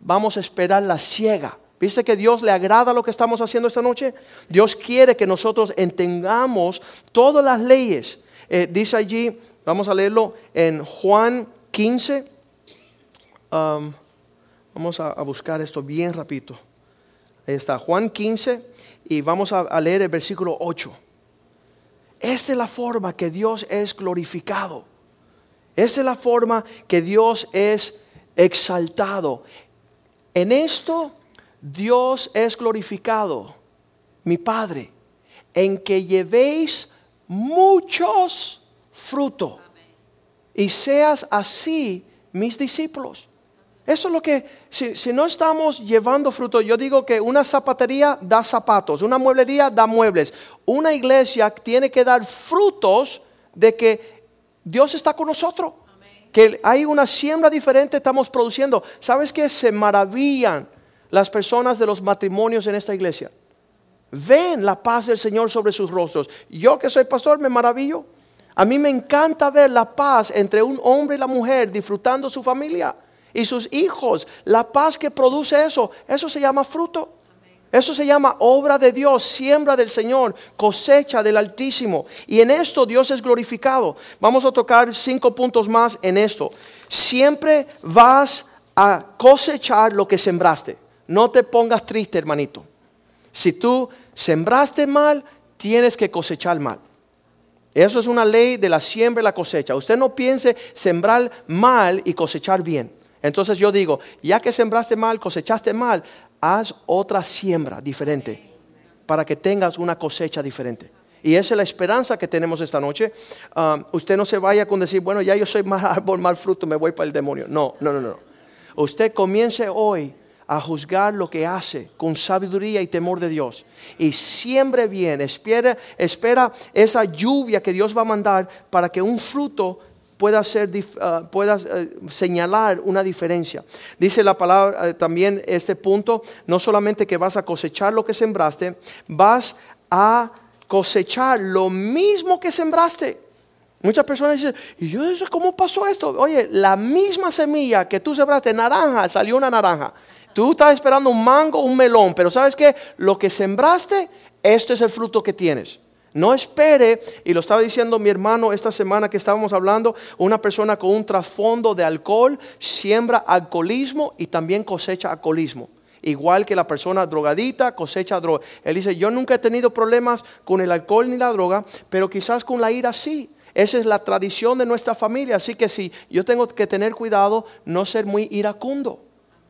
Vamos a esperar la ciega. ¿Viste que Dios le agrada lo que estamos haciendo esta noche? Dios quiere que nosotros entendamos todas las leyes. Eh, dice allí, vamos a leerlo en Juan 15. Um, vamos a, buscar esto bien rapidito. Ahí está, Juan 15 y vamos a, a leer el versículo 8. Esta es la forma que Dios es glorificado. Esta es la forma que Dios es exaltado. En esto Dios es glorificado, mi Padre, en que llevéis muchos frutos y seas así mis discípulos. Eso es lo que, si, si, no estamos llevando fruto, yo digo que una zapatería da zapatos, una mueblería da muebles, una iglesia tiene que dar frutos de que Dios está con nosotros, que hay una siembra diferente, estamos produciendo. ¿Sabes que Se maravillan las personas de los matrimonios en esta iglesia. Ven la paz del Señor sobre sus rostros. Yo que soy pastor me maravillo. A mí me encanta ver la paz entre un hombre y la mujer disfrutando su familia y sus hijos. La paz que produce eso, eso se llama fruto. Eso se llama obra de Dios, siembra del Señor, cosecha del Altísimo. Y en esto Dios es glorificado. Vamos a tocar cinco puntos más en esto. Siempre vas a cosechar lo que sembraste. No te pongas triste, hermanito. Si tú sembraste mal, tienes que cosechar mal. Eso es una ley de la siembra y la cosecha. Usted no piense sembrar mal y cosechar bien. Entonces yo digo, ya que sembraste mal, cosechaste mal, haz otra siembra diferente. para que tengas una cosecha diferente. Y esa es la esperanza que tenemos esta noche. Um, usted no se vaya con decir, bueno, ya yo soy mal árbol, mal fruto, me voy para el demonio. No, no, no, no. Usted comience hoy a juzgar lo que hace con sabiduría y temor de Dios. Y siembre bien, espera, espera esa lluvia que Dios va a mandar para que un fruto pueda, ser, uh, pueda uh, señalar una diferencia. Dice la palabra uh, también este punto, no solamente que vas a cosechar lo que sembraste, vas a cosechar lo mismo que sembraste. Muchas personas dicen, ¿y yo cómo pasó esto? Oye, la misma semilla que tú sembraste, naranja, salió una naranja. Tú estás esperando un mango, un melón, pero ¿sabes qué? Lo que sembraste, este es el fruto que tienes. No espere, y lo estaba diciendo mi hermano esta semana que estábamos hablando, una persona con un trasfondo de alcohol siembra alcoholismo y también cosecha alcoholismo. Igual que la persona drogadita cosecha droga. Él dice, yo nunca he tenido problemas con el alcohol ni la droga, pero quizás con la ira sí. Esa es la tradición de nuestra familia. Así que sí, yo tengo que tener cuidado no ser muy iracundo.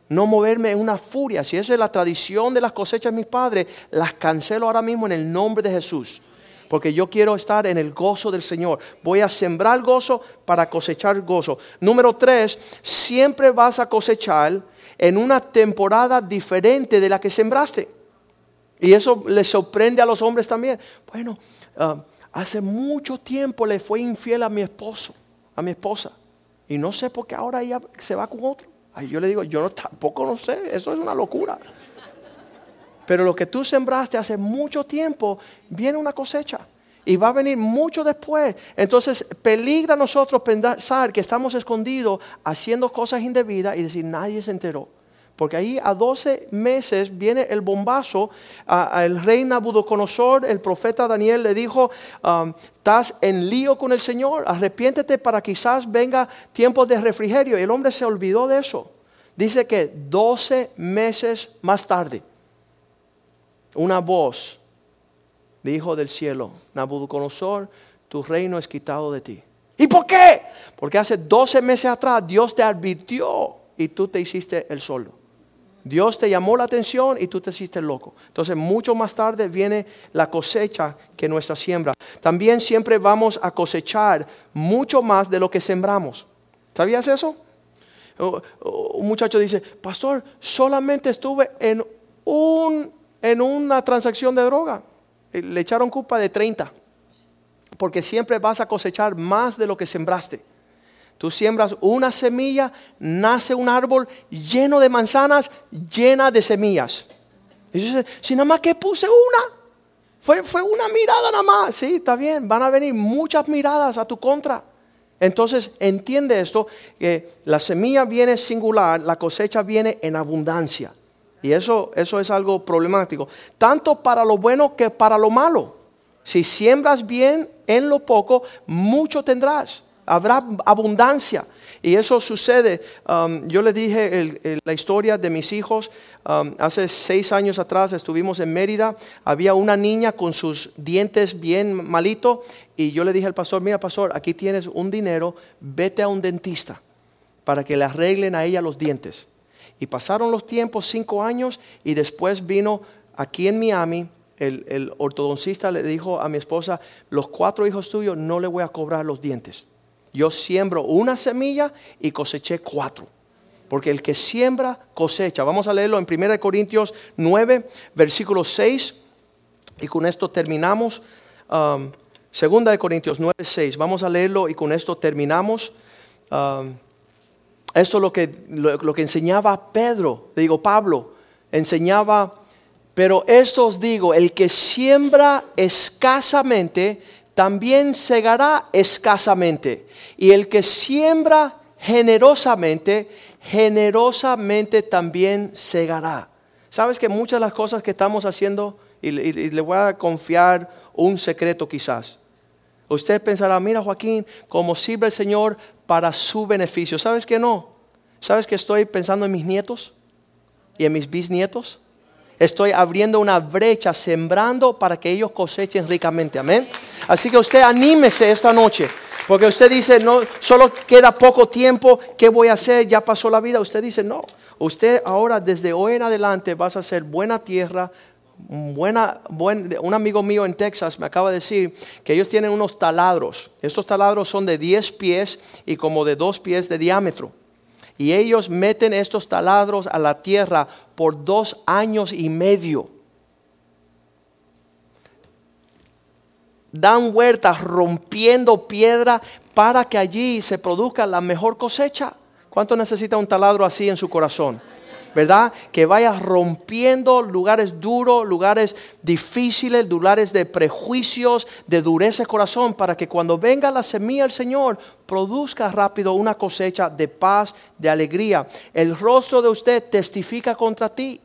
No moverme en una furia. Si esa es la tradición de las cosechas de mis padres, las cancelo ahora mismo en el nombre de Jesús. Porque yo quiero estar en el gozo del Señor. Voy a sembrar gozo para cosechar gozo. Número tres, siempre vas a cosechar en una temporada diferente de la que sembraste. Y eso le sorprende a los hombres también. Bueno, ah, hace mucho tiempo le fue infiel a mi esposo, a mi esposa. Y no sé por qué ahora ella se va con otro. Ahí yo le digo, yo no, tampoco no sé, eso es una locura. Pero lo que tú sembraste hace mucho tiempo, viene una cosecha. Y va a venir mucho después. Entonces peligra a nosotros pensar que estamos escondidos haciendo cosas indebidas y decir nadie se enteró. Porque ahí a 12 meses viene el bombazo. Al rey Nabucodonosor, el profeta Daniel le dijo, um, estás en lío con el Señor, arrepiéntete para quizás venga tiempo de refrigerio. Y el hombre se olvidó de eso. Dice que 12 meses más tarde, una voz dijo del cielo, Nabucodonosor, tu reino es quitado de ti. ¿Y por qué? Porque hace 12 meses atrás Dios te advirtió y tú te hiciste el solo. Dios te llamó la atención y tú te hiciste loco. Entonces, mucho más tarde viene la cosecha que nuestra siembra. También siempre vamos a cosechar mucho más de lo que sembramos. ¿Sabías eso? Un muchacho dice, pastor, solamente estuve en un en una transacción de droga. Eh, le echaron culpa de 30. Porque siempre vas a cosechar más de lo que sembraste. Tú siembras una semilla, nace un árbol lleno de manzanas, llena de semillas. Y dice, si nada más que puse una, fue, fue una mirada nada más. Sí, está bien, van a venir muchas miradas a tu contra. Entonces entiende esto, que la semilla viene singular, la cosecha viene en abundancia. Y eso, eso es algo problemático. Tanto para lo bueno que para lo malo. Si siembras bien en lo poco, mucho tendrás. Habrá abundancia. Y eso sucede. Um, yo le dije la historia de mis hijos. Um, hace seis años atrás estuvimos en Mérida. Había una niña con sus dientes bien malitos. Y yo le dije al pastor, mira pastor, aquí tienes un dinero, vete a un dentista para que le arreglen a ella los dientes. Y pasaron los tiempos, cinco años, y después vino aquí en Miami, el, ortodoncista le dijo a mi esposa, los cuatro hijos tuyos no le voy a cobrar los dientes. Yo siembro una semilla y coseché cuatro. Porque el que siembra, cosecha. Vamos a leerlo en 1 Corintios 9, versículo 6. Y con esto terminamos. Um, segunda de Corintios 9, 6. Vamos a leerlo y con esto terminamos. Um, esto es lo que, lo, que enseñaba Pedro, digo Pablo, enseñaba, pero esto os digo, el que siembra escasamente, también segará escasamente. Y el que siembra generosamente, generosamente también segará. ¿Sabes que muchas de las cosas que estamos haciendo, y, y le voy a confiar un secreto quizás, Usted pensará, mira Joaquín, cómo sirve el Señor para su beneficio. ¿Sabes que no? ¿Sabes que estoy pensando en mis nietos y en mis bisnietos? Estoy abriendo una brecha, sembrando para que ellos cosechen ricamente. Amén. Así que usted anímese esta noche. Porque usted dice, no, solo queda poco tiempo, ¿qué voy a hacer? Ya pasó la vida. Usted dice, no, usted ahora desde hoy en adelante vas a ser buena tierra, buena, buen, un amigo mío en Texas me acaba de decir que ellos tienen unos taladros. Estos taladros son de 10 pies y como de 2 pies de diámetro. Y ellos meten estos taladros a la tierra por dos años y medio. Dan vueltas rompiendo piedra para que allí se produzca la mejor cosecha. ¿Cuánto necesita un taladro así en su corazón? ¿Verdad? Que vaya rompiendo lugares duros, lugares difíciles, lugares de prejuicios, de dureza de corazón, para que cuando venga la semilla del Señor, produzca rápido una cosecha de paz, de alegría. El rostro de usted testifica contra ti.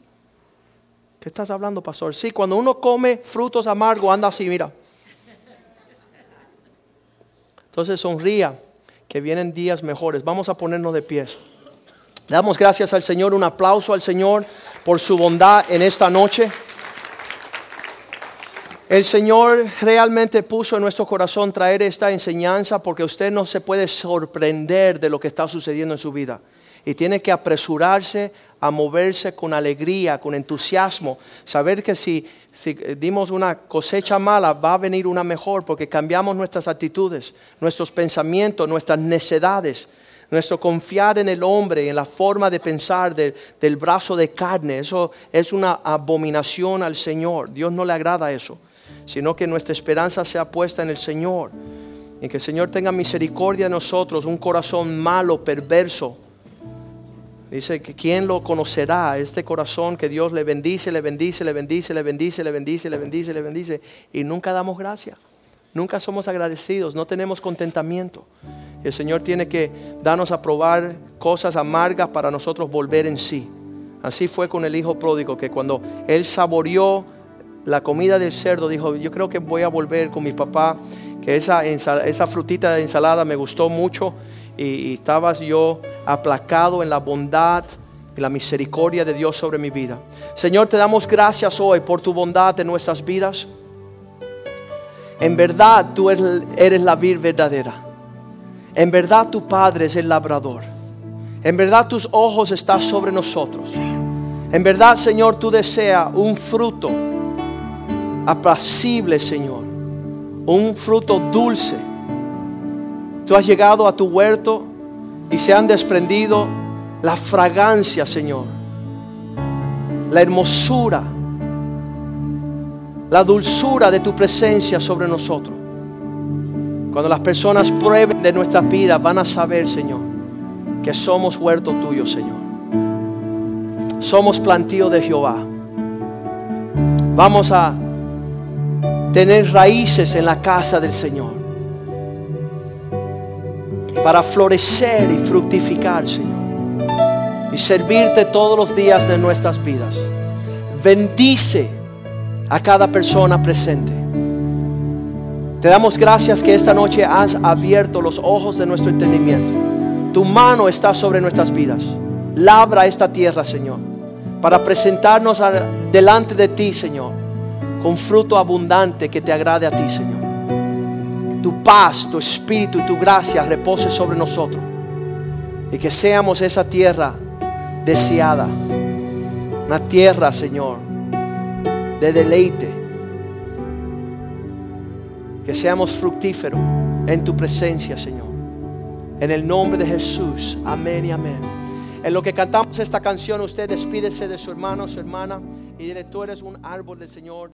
¿Qué estás hablando, pastor? Sí, cuando uno come frutos amargos, anda así, mira. Entonces sonría que vienen días mejores. Vamos a ponernos de pies. Damos gracias al Señor, un aplauso al Señor por su bondad en esta noche. El Señor realmente puso en nuestro corazón traer esta enseñanza porque usted no se puede sorprender de lo que está sucediendo en su vida. Y tiene que apresurarse a moverse con alegría, con entusiasmo. Saber que si, si dimos una cosecha mala, va a venir una mejor porque cambiamos nuestras actitudes, nuestros pensamientos, nuestras necedades. Nuestro confiar en el hombre, en la forma de pensar del, brazo de carne, eso es una abominación al Señor. Dios no le agrada eso, sino que nuestra esperanza sea puesta en el Señor. En que el Señor tenga misericordia de nosotros, un corazón malo, perverso. Dice que quién lo conocerá, este corazón que Dios le bendice, le bendice, le bendice, le bendice, le bendice, le bendice, le bendice, y nunca damos gracia. Nunca somos agradecidos, no tenemos contentamiento. El Señor tiene que darnos a probar cosas amargas para nosotros volver en sí. Así fue con el hijo pródigo, que cuando él saboreó la comida del cerdo, dijo, yo creo que voy a volver con mi papá, que esa, esa frutita de ensalada me gustó mucho y, estabas yo aplacado en la bondad y la misericordia de Dios sobre mi vida. Señor, te damos gracias hoy por tu bondad en nuestras vidas. En verdad tú eres, eres la vid verdadera. En verdad tu Padre es el labrador. En verdad tus ojos están sobre nosotros. En verdad, Señor, tú deseas un fruto apacible, Señor. Un fruto dulce. Tú has llegado a tu huerto y se han desprendido la fragancia, Señor. La hermosura. La dulzura de tu presencia sobre nosotros. Cuando las personas prueben de nuestra vida, van a saber, Señor, que somos huerto tuyo, Señor. Somos plantío de Jehová. Vamos a tener raíces en la casa del Señor. Para florecer y fructificar, Señor. Y servirte todos los días de nuestras vidas. Bendice a cada persona presente. Te damos gracias que esta noche has abierto los ojos de nuestro entendimiento. Tu mano está sobre nuestras vidas. Labra esta tierra, Señor, para presentarnos delante de ti, Señor, con fruto abundante que te agrade a ti, Señor. Tu paz, tu espíritu tu gracia repose sobre nosotros. Y que seamos esa tierra deseada. Una tierra, Señor, de deleite que seamos fructíferos en tu presencia, Señor. En el nombre de Jesús. Amén y amén. En lo que cantamos esta canción, usted despídese de su hermano, su hermana, y dile, tú eres un árbol del Señor.